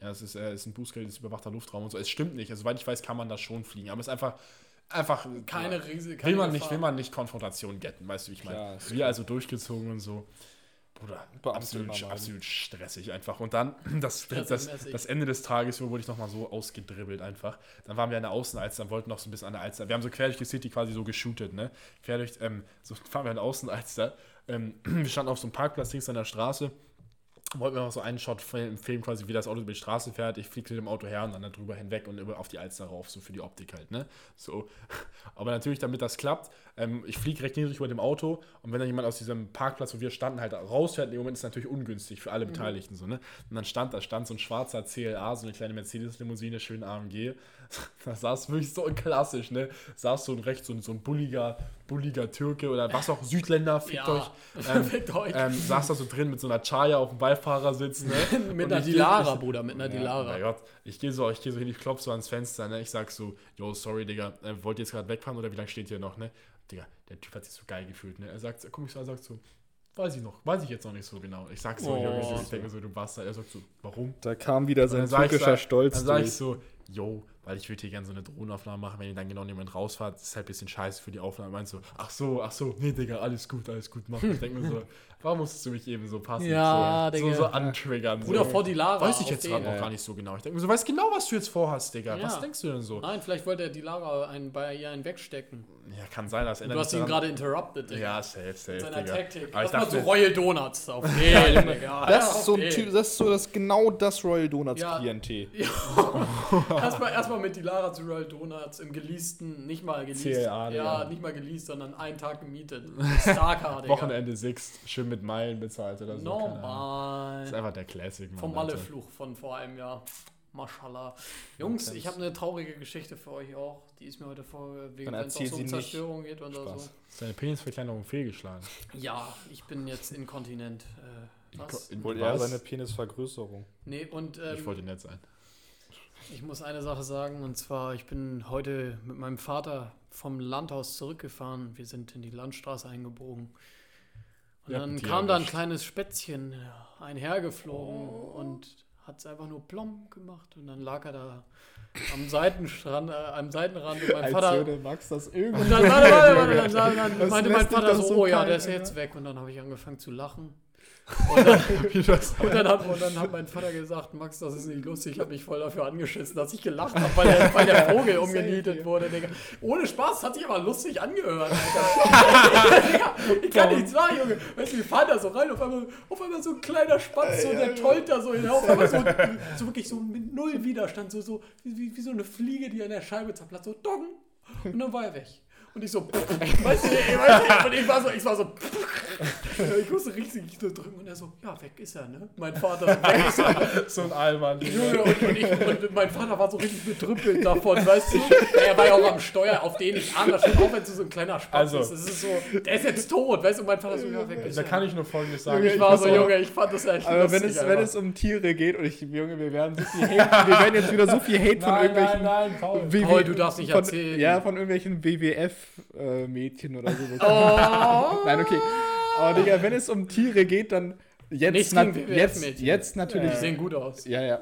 Ja, es ist, äh, es ist ein Bußgeld, es ist überwachter Luftraum und so. Es stimmt nicht. Also, soweit ich weiß, kann man da schon fliegen. Aber es ist einfach, einfach. Keine keine Will man Gefahr. nicht, will man nicht Konfrontation getten, weißt du, wie ich meine? Wir also durchgezogen und so. Bruder, absolut, absolut stressig einfach. Und dann, das, das, das Ende des Tages wurde ich nochmal so ausgedribbelt einfach. Dann waren wir an der Außenalster, dann wollten noch so ein bisschen an der Alster. Wir haben so quer durch die City quasi so geshootet, ne? Quer durch, ähm, so fahren wir an der Außenalster. Ähm, wir standen auf so einem Parkplatz links an der Straße. Wollten wir noch so einen Shot filmen, filmen, quasi wie das Auto über die Straße fährt. Ich fliege dem Auto her und dann da drüber hinweg und über auf die Alster rauf, so für die Optik halt, ne? So. Aber natürlich, damit das klappt, ähm, ich fliege recht niedrig über dem Auto und wenn dann jemand aus diesem Parkplatz, wo wir standen, halt rausfährt, in dem Moment ist es natürlich ungünstig für alle Beteiligten, so, ne? Und dann stand da, stand so ein schwarzer CLA, so eine kleine Mercedes-Limousine, schön AMG. Da saß wirklich so klassisch, ne? Saß so ein recht, so ein, so ein bulliger, bulliger Türke oder was auch, Südländer, fickt Ja. euch. Ähm, Fickt euch. Ähm, saß da so drin mit so einer Chaya auf dem Beifahrersitz, ne? mit einer geh- Dilara, ich- Bruder, mit einer mein Dilara. Gott, ich gehe so, ich gehe so hin, ich klopfe so ans Fenster, ne? Ich sag so, yo, sorry, Digga, äh, wollt ihr jetzt gerade wegfahren oder wie lange steht ihr noch, ne? Digga, der Typ hat sich so geil gefühlt, ne? Er sagt, er guckt mich so an, sagt so, weiß ich noch, weiß ich jetzt noch nicht so genau. Ich sag so, Oh. Junge, ich denke so, du Bastard. Er sagt so, warum? Da kam wieder sein türkischer Stolz Dann sag ich durch. so, yo, weil ich würde hier gerne so eine Drohnenaufnahme machen, wenn ihr dann genau jemand rausfahrt, ist halt ein bisschen scheiße für die Aufnahme. Meinst so, ach so, ach so, nee, Digga, alles gut, alles gut, mach. Ich denke mir so, warum musstest du mich eben so passen? Ja, so, Digga. so, so antriggern. Bruder, so. vor Dilara. Weiß ich jetzt gerade noch gar nicht so genau. Ich denke mir so, weißt genau, was du jetzt vorhast, Digga. Ja. Was denkst du denn so? Nein, vielleicht wollte er Dilara einen, bei ihr einen wegstecken. Ja, kann sein, dass Du hast ihn gerade interrupted, Digga. Ja, safe, safe, Mit seiner Digga. Taktik. Aber ich Erstmal dachte, so Royal Donuts auf den, Digga. Das Ja, ist so ein. Typ, das ist so das genau das Royal Donuts Ja. Klientel. Erstmal erstmal mit Dilara zu Royal Donuts im geleasten, nicht mal geleast. CLA, ja, Digga. nicht mal geleast, sondern einen Tag gemietet. Starcar, Digga. Wochenende Sixt, schön mit Meilen bezahlt oder so. Ahnung. Das ist Normal. einfach der Classic, Mann. Vom. Malle-Fluch von vor einem Jahr. Mashallah. Jungs, ich habe eine traurige Geschichte für euch auch. Die ist mir heute vor, wegen wenn es auch so um nicht. Zerstörung geht oder Spaß. so. Ist deine Penisverkleinerung fehlgeschlagen? Ja, ich bin jetzt inkontinent. Äh, was? In- Wohl was? eher seine Penisvergrößerung. Nee, und ähm, Ich wollte nett sein. Ich muss eine Sache sagen, und zwar, ich bin heute mit meinem Vater vom Landhaus zurückgefahren. Wir sind in die Landstraße eingebogen. Und habt dann kam da ein kleines Spätzchen einhergeflogen und hat es einfach nur plomb gemacht. Und dann lag er da am Seitenstrand, äh, am Seitenrand und mein Vater. Max das irgendwie. Und dann, warte, warte, warte, dann, dann, meinte mein Vater so, so oh ja, der ist Alter. jetzt weg. Und dann habe ich angefangen zu lachen. Wie das Und dann, hat, und dann hat mein Vater gesagt, Max, das ist nicht lustig, ich habe mich voll dafür angeschissen, dass ich gelacht habe, weil der, weil der Vogel umgenietet wurde, Digga. Ohne Spaß, hat sich aber lustig angehört, Alter. Ich kann nicht sagen, Junge. Weißt du, wir fahren da so rein, auf einmal, auf einmal so ein kleiner Spatz, so, der tollt da so hin, auf einmal so, so wirklich so mit null Widerstand, so, so wie, wie so eine Fliege, die an der Scheibe zerplatzt, so dong. Und dann war er weg. Und ich so, weißt du, ey, weißt du, und ich war so, ich war so, ich musste richtig drücken und er so, ja, weg ist er, ne? Mein Vater, weg ist er. so ein Alman. Junge, und, und, ich, und mein Vater war so richtig betrüppelt davon, weißt du? Er war ja auch am Steuer, auf den ich ahne, schon auch wenn es so ein kleiner Spaß Also. ist. Es ist so, der ist jetzt tot, weißt du? Und mein Vater so, ja, weg ist Da er. kann ich nur Folgendes sagen. ich war so, Junge, ich fand das echt Aber wenn es, wenn es um Tiere geht und ich, Junge, wir werden so viel Hate, wir werden jetzt wieder so viel Hate von Nein, irgendwelchen nein, nein, Paul. WW Paul, du darfst nicht von, erzählen. Ja, von irgendwelchen WWF-Mädchen oder so. Oh. Nein, okay. Aber Digga, wenn es um Tiere geht, dann jetzt, na, jetzt, jetzt natürlich. Die sehen gut aus. Ja, ja.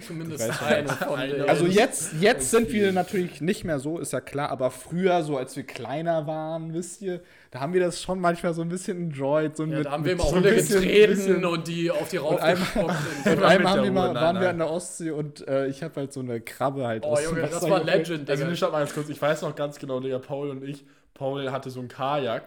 Zumindest eine von denen. Also jetzt, jetzt sind wir natürlich nicht mehr so, ist ja klar, aber früher, so als wir kleiner waren, wisst ihr, da haben wir das schon manchmal so ein bisschen enjoyed. So ja, mit, da haben wir immer so ein Hunde bisschen- getreten bisschen- und die auf die raufgestoppt sind. Und einmal haben wir der mal, nein, waren wir an der Ostsee und äh, ich habe halt so eine Krabbe halt Oh aus dem Junge, das war. Legend, Also Digga. stopp mal ganz kurz, ich weiß noch ganz genau, Digga, Paul und ich, Paul hatte so ein Kajak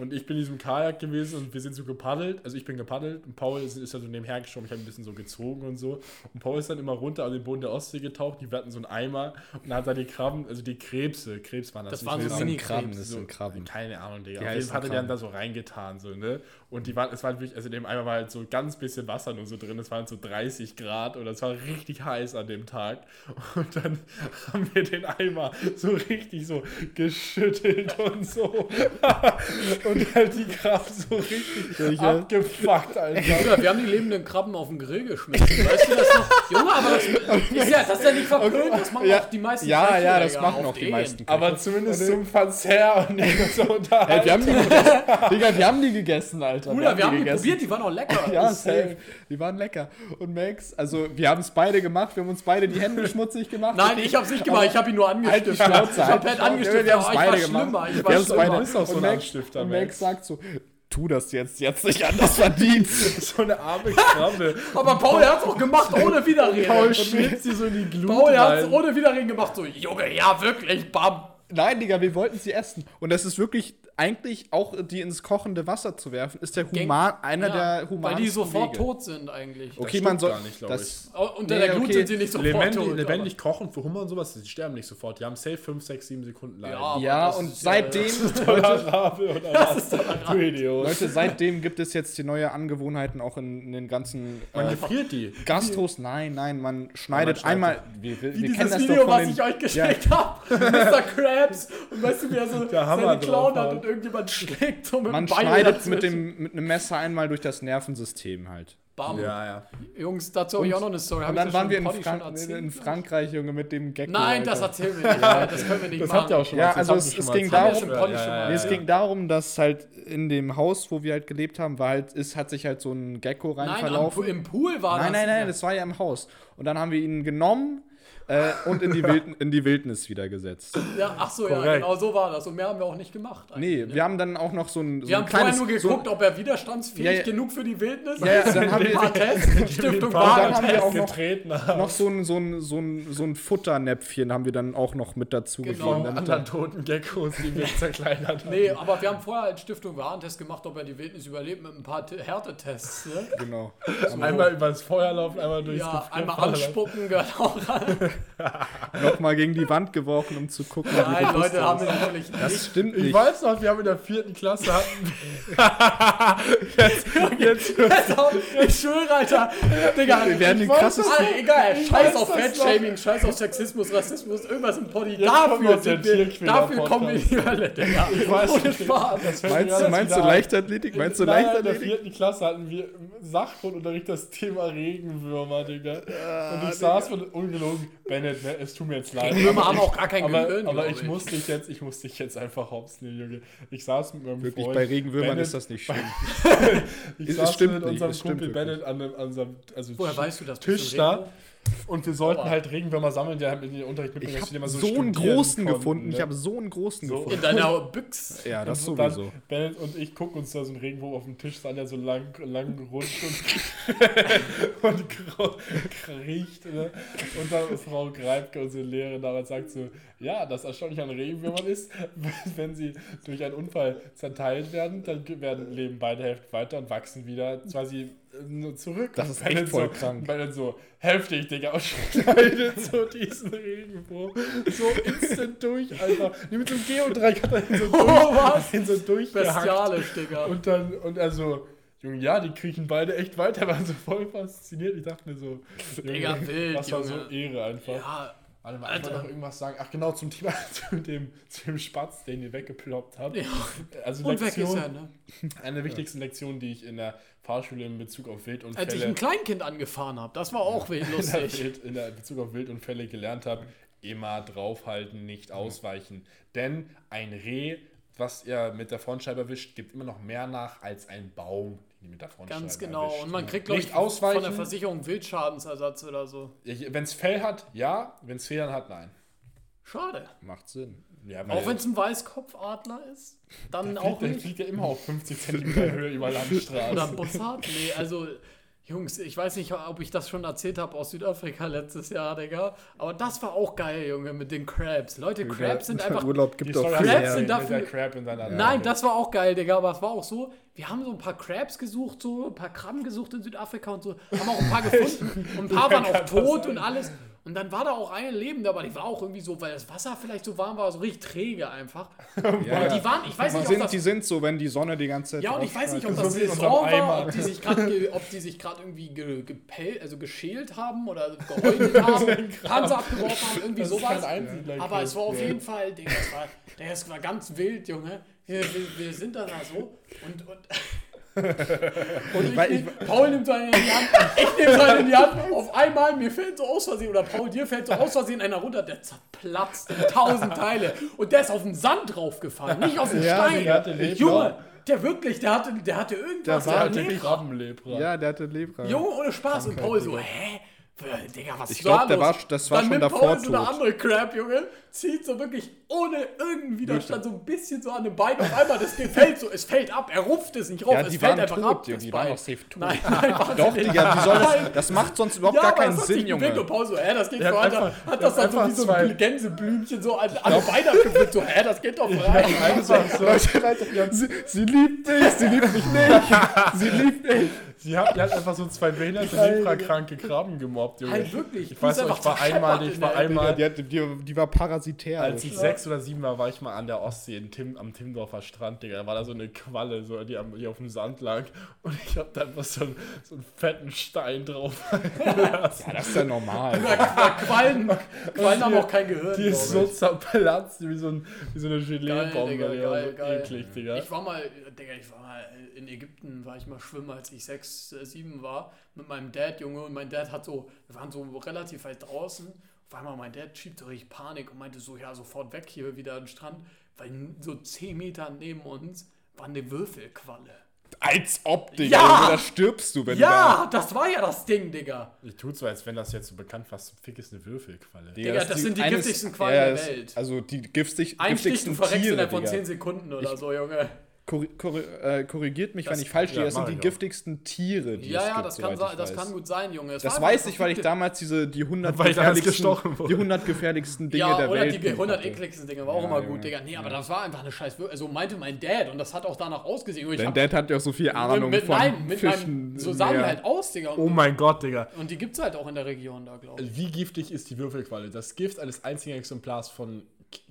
und ich bin in diesem Kajak gewesen und wir sind so gepaddelt, also ich bin gepaddelt und Paul ist, ist ja so nebenher geschoben, ich habe ein bisschen so gezogen und so. Und Paul ist dann immer runter an den Boden der Ostsee getaucht, die hatten so einen Eimer und dann hat er die Krabben, also die Krebse, Krebs waren das, Das waren so Das mehr- sind Mini-Krebs, Krabben, das so, sind Krabben. Keine Ahnung, Digga. Die Auf jeden Fall hat er die dann da so reingetan, so, ne? Und die waren, es war wirklich, also in dem Eimer war halt so ganz bisschen Wasser nur so drin, es waren so 30 Grad und es war richtig heiß an dem Tag. Und dann haben wir den Eimer so richtig so geschüttelt und so. und halt die Kraft so richtig abgefuckt, Alter. Bruder, wir haben die lebenden Krabben auf den Grill geschmissen. Weißt du das noch? Junge, aber das ist ja, das ist ja nicht verpönt. Das machen Ja, auch die meisten ja, Köche, ja, das machen auch die Ehen. meisten. Aber zumindest zum Verzehr und nicht so wir haben die gegessen. Digga, wir haben die gegessen, Alter. Bruder, wir haben die probiert, die waren auch lecker. Ja, ist safe. Die waren lecker. Und Max, also wir haben es beide gemacht, wir haben uns beide die Hände schmutzig gemacht. Nein, ich hab's nicht gemacht, ich hab ihn nur Halt die angestiftet. Schnauze. ich halt hab die halt angestiftet, Wir haben es ich beide schlimmer. gemacht. Ich Wir war haben es beide. bist doch so und ein Max, Anstifter, und Max. Sagt so, tu das jetzt, jetzt nicht anders verdient. so eine arme Krabbe. Aber Paul hat's auch gemacht, ohne Widerreden. Paul schwitzt sie so in die Glut Paul hat's rein. ohne Widerreden gemacht. So, Junge, ja, wirklich, bam. Nein, Digga, wir wollten sie essen. Und das ist wirklich eigentlich auch die ins kochende Wasser zu werfen, ist der human, einer Ja, der humansten Weil die sofort Wege. tot sind eigentlich. Okay, man soll gar nicht, glaub das, Oh, Unter Nee, der Glut okay. sind sie nicht sofort Lebendig, tot. lebendig kochen für Hummer und sowas, die sterben nicht sofort. Die haben safe 5, 6, 7 Sekunden aber- leiden. Ja, aber Ja, das und ist seitdem. Leute, seitdem gibt es jetzt die neue Angewohnheiten auch in, in den ganzen Man äh, gefriert die. Gastros. Nein, nein, man schneidet schneidet einmal. Wir, wir, Wie wir dieses kennen das Video, doch von was den, ich euch geschickt habe. Mr. Krabs. Und weißt du, wie er so seine Clown drauf hat hat. und irgendjemand schlägt so mit Man Beil schneidet mit, dem, mit einem Messer einmal durch das Nervensystem halt. Bam. Ja, ja. Jungs, dazu habe ich auch noch eine Story. Hab Und dann das waren wir in, Frank in Frankreich, Junge, mit dem Gecko. Nein, das erzählen wir nicht. Das können wir nicht Das machen. habt ihr auch schon Ja, also das es- habt ihr es schon ging darum- mal Nee, es ging darum, dass halt in dem Haus, wo wir halt gelebt haben, war halt, ist, hat sich halt so ein Gecko rein Nein, am, verlaufen. im Pool war Nein, das. nein, nein, das war ja im Haus. Und dann haben wir ihn genommen äh, und in die, Wilden, in die Wildnis wieder gesetzt. Ja, ach so, ja, Korrekt. genau so war das. Und mehr haben wir auch nicht gemacht. Nee, eigentlich, wir haben dann auch noch so ein, so Wir ein haben vorher kleines... nur geguckt, ob er widerstandsfähig Ja, ja. genug für die Wildnis Ja, ja, dann haben Ein wir- paar Tests, Stiftung dann haben Warentest. wir auch noch, getreten so, haben. noch so ein, so ein, so ein, so ein Futternäpfchen haben wir dann auch noch mit dazu Genau. gegeben. Anderen toten Geckos, die wir zerkleinert haben. Nee, aber wir haben vorher als Stiftung Warentest gemacht, ob er die Wildnis überlebt mit ein paar Härtetests. Ne? genau. Einmal übers Feuer laufen, einmal durchs Ja, Gefrier einmal anspucken gehört auch an. Nochmal gegen die Wand geworfen, um zu gucken, wie Nein, Leute er haben ist. wir natürlich Das nicht. stimmt Ich nicht. weiß noch, wir haben in der vierten Klasse hatten jetzt, jetzt, Ich schwöre, Alter. Digga, Wir werden ich weiß krassesten- das- Alter, egal, Ich scheiß weiß auf das Fettshaming, scheiß auf Sexismus, Rassismus, irgendwas im Poddy. Jetzt Dafür, sind wir, dafür kommen wir in die Hölle, Digga. weiß Ohne nicht. Spaß. Das Meinst du, jetzt meinst du. Leichtathletik? Meinst du Nein, in der Leichtathletik? vierten Klasse hatten wir im Sachgrundunterricht das Thema Regenwürmer, Digga. Und ich saß mit ungelogen, Bennett, ne, es tut mir jetzt leid. Regenwürmer haben auch gar kein aber, Gehirn, aber ich ich. muss dich jetzt, ich muss dich jetzt einfach hops nehmen, Junge. Ich saß mit meinem Wirklich, Freund. bei Regenwürmern Bennett, ist das nicht schlimm. Ich Es saß stimmt mit nicht, unserem es stimmt Kumpel. Bennett an, an unserem also Woher weißt du das? Tisch da. Und wir sollten Aua. halt Regenwürmer sammeln, der hat mit den Unterricht mitbringen, Ich habe die so, einen großen konnten, gefunden. ne? Ich habe so einen großen So. gefunden. In deiner Büchse. Ja, das und dann sowieso. Bennett und ich gucken uns da so einen Regenwurm auf dem Tisch an, der so lang, lang rutscht und, und kriecht. Ne? Und dann Frau Greibke, unsere Lehrerin, damals sagt so, ja, das Erstaunliche an Regenwürmern ist, wenn sie durch einen Unfall zerteilt werden, dann werden, leben beide Hälften weiter und wachsen wieder quasi nur zurück. Das ist echt voll so, krank. Bennett so, heftig, Digga, schneidet so diesen Regenwurm so instant durch, Alter. Wie mit so einem Geodreieck hat er ihn so durch, Oh, was? ihn so. Bestialisch, Digga. Und dann, und er so, Junge, ja, die kriechen beide echt weiter, waren so voll fasziniert. Ich dachte mir so, Junge, Digga, wild, das war so Junge. Ehre einfach. ja, Warte mal, ich wollte Alter. noch irgendwas sagen. Ach genau, zum Thema, zu dem, zu dem Spatz, den ihr weggeploppt habt. ja. Also Und weg ist Lektion, er, ne? eine der wichtigsten Lektionen, die ich in der Fahrschule in Bezug auf Wildunfälle Als ich ein Kleinkind angefahren habe, das war auch wild in der, lustig. Wild, in der Bezug auf Wildunfälle gelernt habe, immer draufhalten, nicht ausweichen. Denn ein Reh, was ihr mit der Frontscheibe erwischt, gibt immer noch mehr nach als ein Baum, ihr mit der Frontscheibe Ganz genau. erwischt. Und man kriegt, glaube ich, nicht von ausweichen. der Versicherung Wildschadensersatz oder so. Wenn es Fell hat, ja. Wenn es Federn hat, nein. Schade. Macht Sinn. Ja, Auch wenn es ein Weißkopfadler ist, dann auch der nicht. fliegt ja immer auf 50 cm Höhe über Landstraße. Oder Bussard? Nee, also, Jungs, ich weiß nicht, ob ich das schon erzählt habe aus Südafrika letztes Jahr, Digga. Aber das war auch geil, Junge, mit den Crabs. Leute, Crabs sind einfach. Urlaub gibt doch Crabs her. sind dafür- Crab Nein, das war auch geil, Digga, aber es war auch so, wir haben so ein paar Crabs gesucht, so ein paar Krabben gesucht in Südafrika und so, haben auch ein paar gefunden und ein paar waren auch tot und alles. Und dann war da auch eine lebende, aber die war auch irgendwie so, weil das Wasser vielleicht so warm war, so richtig träge einfach. Ja, Und die waren, ich weiß nicht, ob sind, das die sind so, wenn die Sonne die ganze Zeit ja, und ich weiß nicht, ob das Saison war, ob die sich gerade irgendwie ge, gepellt, also geschält haben oder gehäutet haben, Panzer abgeworfen haben, irgendwie Das sowas. Aber es war auf jeden Fall, Digga, es war, war ganz wild, Junge. Wir, wir, wir sind da so und, und, und ich, weil- nehm, Paul nimmt so einen in die Hand, ich nehme so einen in die Hand, auf einmal, mir fällt so aus Versehen, oder Paul, dir fällt so aus Versehen einer runter, der zerplatzt in tausend Teile und der ist auf den Sand draufgefallen, nicht auf den Ja, Stein. der hatte Lepra. Junge, der wirklich, der hatte, der hatte irgendwas. Der Der hatte Lepra. Krabbenlepra. Ja, der hatte Lepra. Junge, ohne Spaß. Und Paul so, hä? Äh, Digga, was Ich ist glaub, da war- das war Dann schon nimmt davor Paul so eine tot. andere Crab, Junge, zieht so wirklich ohne irgendeinen Widerstand so ein bisschen so an den Beinen. Auf einmal, das fällt so, es fällt ab, er rupft es nicht rauf, Ja, es die fällt waren einfach tot, ab. Junge, das die waren doch safe tot. Nein, nein, Doch. Digga, wie soll das, Nein. das macht sonst überhaupt Ja, gar keinen es Sinn, Junge. Und Paul so, hä, das geht so hat das dann so wie so zwei- ein Gänseblümchen so an, an die Beine abgeblüht. So, hä, das geht doch frei. Leute, Leute, sie, sie liebt dich, sie liebt mich nicht. Sie liebt mich. Sie hat, die hat einfach so zwei behinderte, leprakranke Krabben gemobbt, Junge. Halt wirklich. Ich weiß noch, ich war einmal, ich war einmal, Die, die, die war parasitär. als ich sechs oder sieben war, war ich mal an der Ostsee in Tim, am Timmendorfer Strand, Digga. Da war da so eine Qualle, so, die, am- die auf dem Sand lag. Und ich hab da einfach so, einen- so einen fetten Stein drauf. ja, das ist ja normal. Quallen, Quallen haben auch kein Gehirn. Die ist so zerplatzt, wie so, ein, wie so eine Geil, Gelee-Bombe. Geil, so geil. eklig, Digga. Ich war mal, Digga, ich war mal in Ägypten, war ich mal schwimmen, als ich sechs, äh, sieben war, mit meinem Dad, Junge, und mein Dad hat so, wir waren so relativ weit draußen, auf einmal mein Dad schiebt so richtig Panik und meinte so, ja, sofort weg hier wieder an den Strand, weil so zehn Meter neben uns war eine Würfelqualle. Als ob, Digga. Ja! Da stirbst du, wenn Ja, das war ja das Ding, Digga. Ich tue so, als wenn das jetzt so bekannt was zum Fick ist, eine Würfelqualle. du Digga, ist das sind die eines- giftigsten Quallen der das- Welt. Also die giftig, Ein Stich, giftigsten du verreckst Tiere, innerhalb von Digga. 10 Sekunden oder so, Junge. Korri korri äh, korrigiert mich, Das- wenn ich falsch liege. ja, Das sind die auch. giftigsten Tiere, die Ja, es ja, gibt, das, kann, das weiß. kann gut sein, Junge. Es Das weiß ich, weil ich damals diese die 100 Weil ich damals gefährlichsten, gestochen wurde. die 100 gefährlichsten Dinge ja, der oder Welt. die im Kopf 100 hatte. ekligsten Dinge, war auch Ja, immer gut, Digga. Nee, aber das war einfach eine scheiß Also meinte mein Dad und das hat auch danach ausgesehen. Und ich Dein Dad hat ja auch so viel Ahnung mit, von nein, mit Fischen. meinem, so sahen die halt aus, Digga. Und, Oh mein Gott, Digga. und die gibt's halt auch in der Region da, glaube ich. Wie giftig ist die Würfelqualle? Das Gift eines einzigen Exemplars von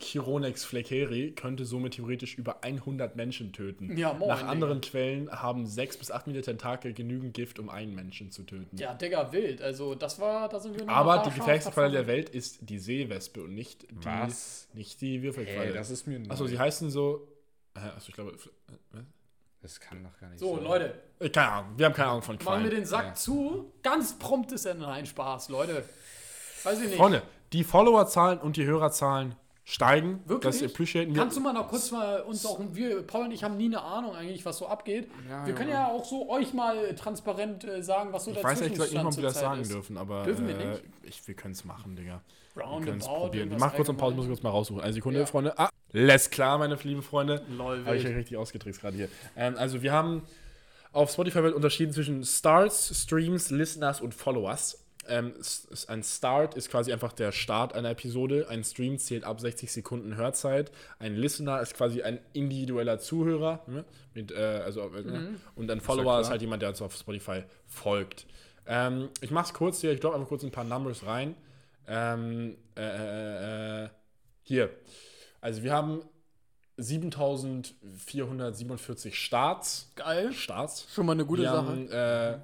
Chironex fleckeri könnte somit theoretisch über 100 Menschen töten. Ja, moin, Nach Digga. anderen Quellen haben 6 bis 8 Meter Tentakel genügend Gift, um einen Menschen zu töten. Ja, Digga, wild. Also das war, da sind wir noch Aber die gefährlichste Qualle der. Welt ist die Seewespe und nicht die, Was? Nicht die Würfelqualle. Ey, das ist mir neu. Achso, sie heißen so. Achso, ich glaube. äh, Das kann doch gar nicht So, sein. Leute, äh, Keine Ahnung, wir haben keine Ahnung von machen Quallen. wir den Sack Ja. zu. Ganz promptes Ende. Nein, Spaß, Leute. Weiß ich nicht. Freunde, die Followerzahlen und die Hörerzahlen steigen. Wirklich? Das appreciaten wir. Kannst du mal noch kurz mal uns auch, wir, Paul und ich haben nie eine Ahnung eigentlich, was so abgeht. wir können ja auch so euch mal transparent äh, sagen, was so ich weiß ehrlich gesagt nicht mal, ob wir das sagen ist. dürfen, aber Dürfen wir äh, nicht? Ich, wir können es machen, Digga. Wir Roundabout, können es probieren. Ich mach kurz eine Pause, muss ich kurz mal raussuchen. Eine Sekunde, Ja. Freunde. Ah, alles klar, meine lieben Freunde. Lol, Habe ich euch richtig ausgetrickst gerade hier. Ähm, also wir haben auf Spotify wird unterschieden zwischen Starts, Streams, Listeners und Followers. Ähm, ein Start ist quasi einfach der Start einer Episode. Ein Stream zählt ab 60 Sekunden Hörzeit. Ein Listener ist quasi ein individueller Zuhörer. Ne? Mit, äh, also, äh, Mhm. Und ein Follower ist, halt jemand, der uns auf Spotify folgt. Ähm, ich mache es kurz hier. Ich glaube einfach kurz ein paar Numbers rein. Ähm, äh, äh, äh, hier. Also wir haben 7447 Starts. Geil. Starts. Schon mal eine gute wir Sache. haben äh,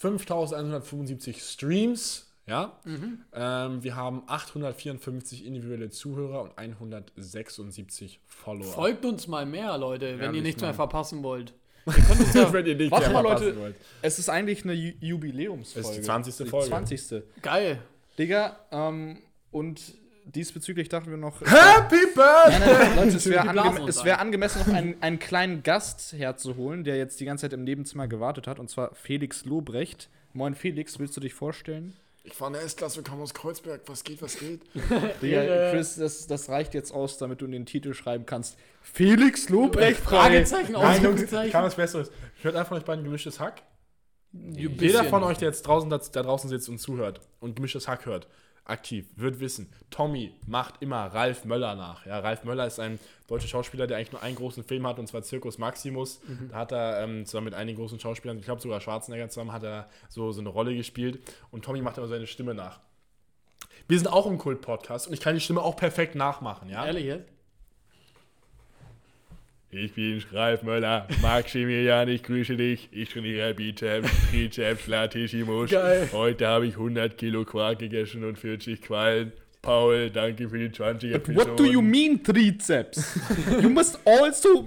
5175 Streams. Ja. Mhm. Ähm, wir haben 854 individuelle Zuhörer und 176 Follower. Folgt uns mal mehr, Leute, wenn ihr nicht nichts mehr mal. verpassen wollt. Ihr könnt uns ja, wenn ihr nicht Warte mehr mal, Leute. verpassen wollt. Es ist eigentlich eine Ju Jubiläumsfolge. Es ist die 20. Die Folge. 20. geil. Digga, ähm, und diesbezüglich dachten wir noch. Happy Birthday! Nein, nein, Leute, es wäre es wär angemessen, noch einen, einen kleinen Gast herzuholen, der jetzt die ganze Zeit im Nebenzimmer gewartet hat, und zwar Felix Lobrecht. Moin Felix, willst du dich vorstellen? Ich war in der S-Klasse, wir kamen aus Kreuzberg. Was geht, was geht? Digga. Chris, das, das reicht jetzt aus, damit du in den Titel schreiben kannst. Felix Lobrecht, Fragezeichen, Ausrufezeichen. kann was Besseres. Ich hört einfach von euch beiden gemischtes Hack. Jeder von euch, der jetzt draußen, da, da draußen sitzt und zuhört und gemischtes Hack hört, aktiv, wird wissen, Tommy macht immer Ralf Möller nach. Ja, Ralf Möller ist ein deutscher Schauspieler, der eigentlich nur einen großen Film hat, und zwar Circus Maximus. Da hat er ähm, zusammen mit einigen großen Schauspielern, ich glaube sogar Schwarzenegger zusammen, hat er so, so eine Rolle gespielt. Und Tommy macht immer seine Stimme nach. Wir sind auch im Kult-Podcast und ich kann die Stimme auch perfekt nachmachen, ja? Ehrlich jetzt? Ich bin Ralf Möller, Maximilian, ich grüße dich. Ich trainiere Bizeps, Trizeps, Latissimus. Geil. Heute habe ich 100 Kilo Quark gegessen und 40 Quallen. Paul, danke für die 20 But what do you mean, Trizeps? you must also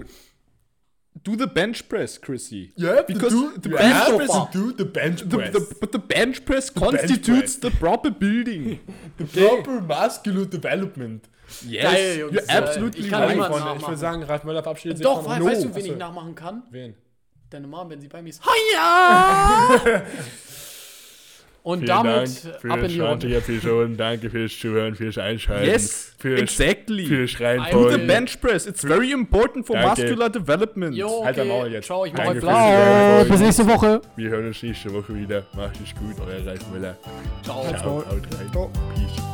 do the bench press, Chrissy. Yeah, because do, the you bench have press- to do the bench The, press. the, but the bench press constitutes the proper building. the proper muscular development. Yes, Geil, Jungs. you're absolutely Ich kann right. niemand ich würde sagen, Ralf Möller verabschiedet sich Doch, von uns. weißt du, wen ich nachmachen kann? Wen? Deine Mom, wenn sie bei mir ist. Hiya! Und Vielen damit Dank für ab in die Runde. 20 Episoden. Danke fürs Zuhören, fürs Einschalten. Yes, fürs, exactly. Fürs Do the bench press. It's very important for Danke. muscular development. Jo, Halt dein Maul okay. jetzt. Ciao, ich mach Danke euch fürs blau. Bis nächste Woche. Wir hören uns nächste Woche wieder. Macht es gut, euer Ralf Müller. Ciao. Ciao, haut rein. Ciao. Peace.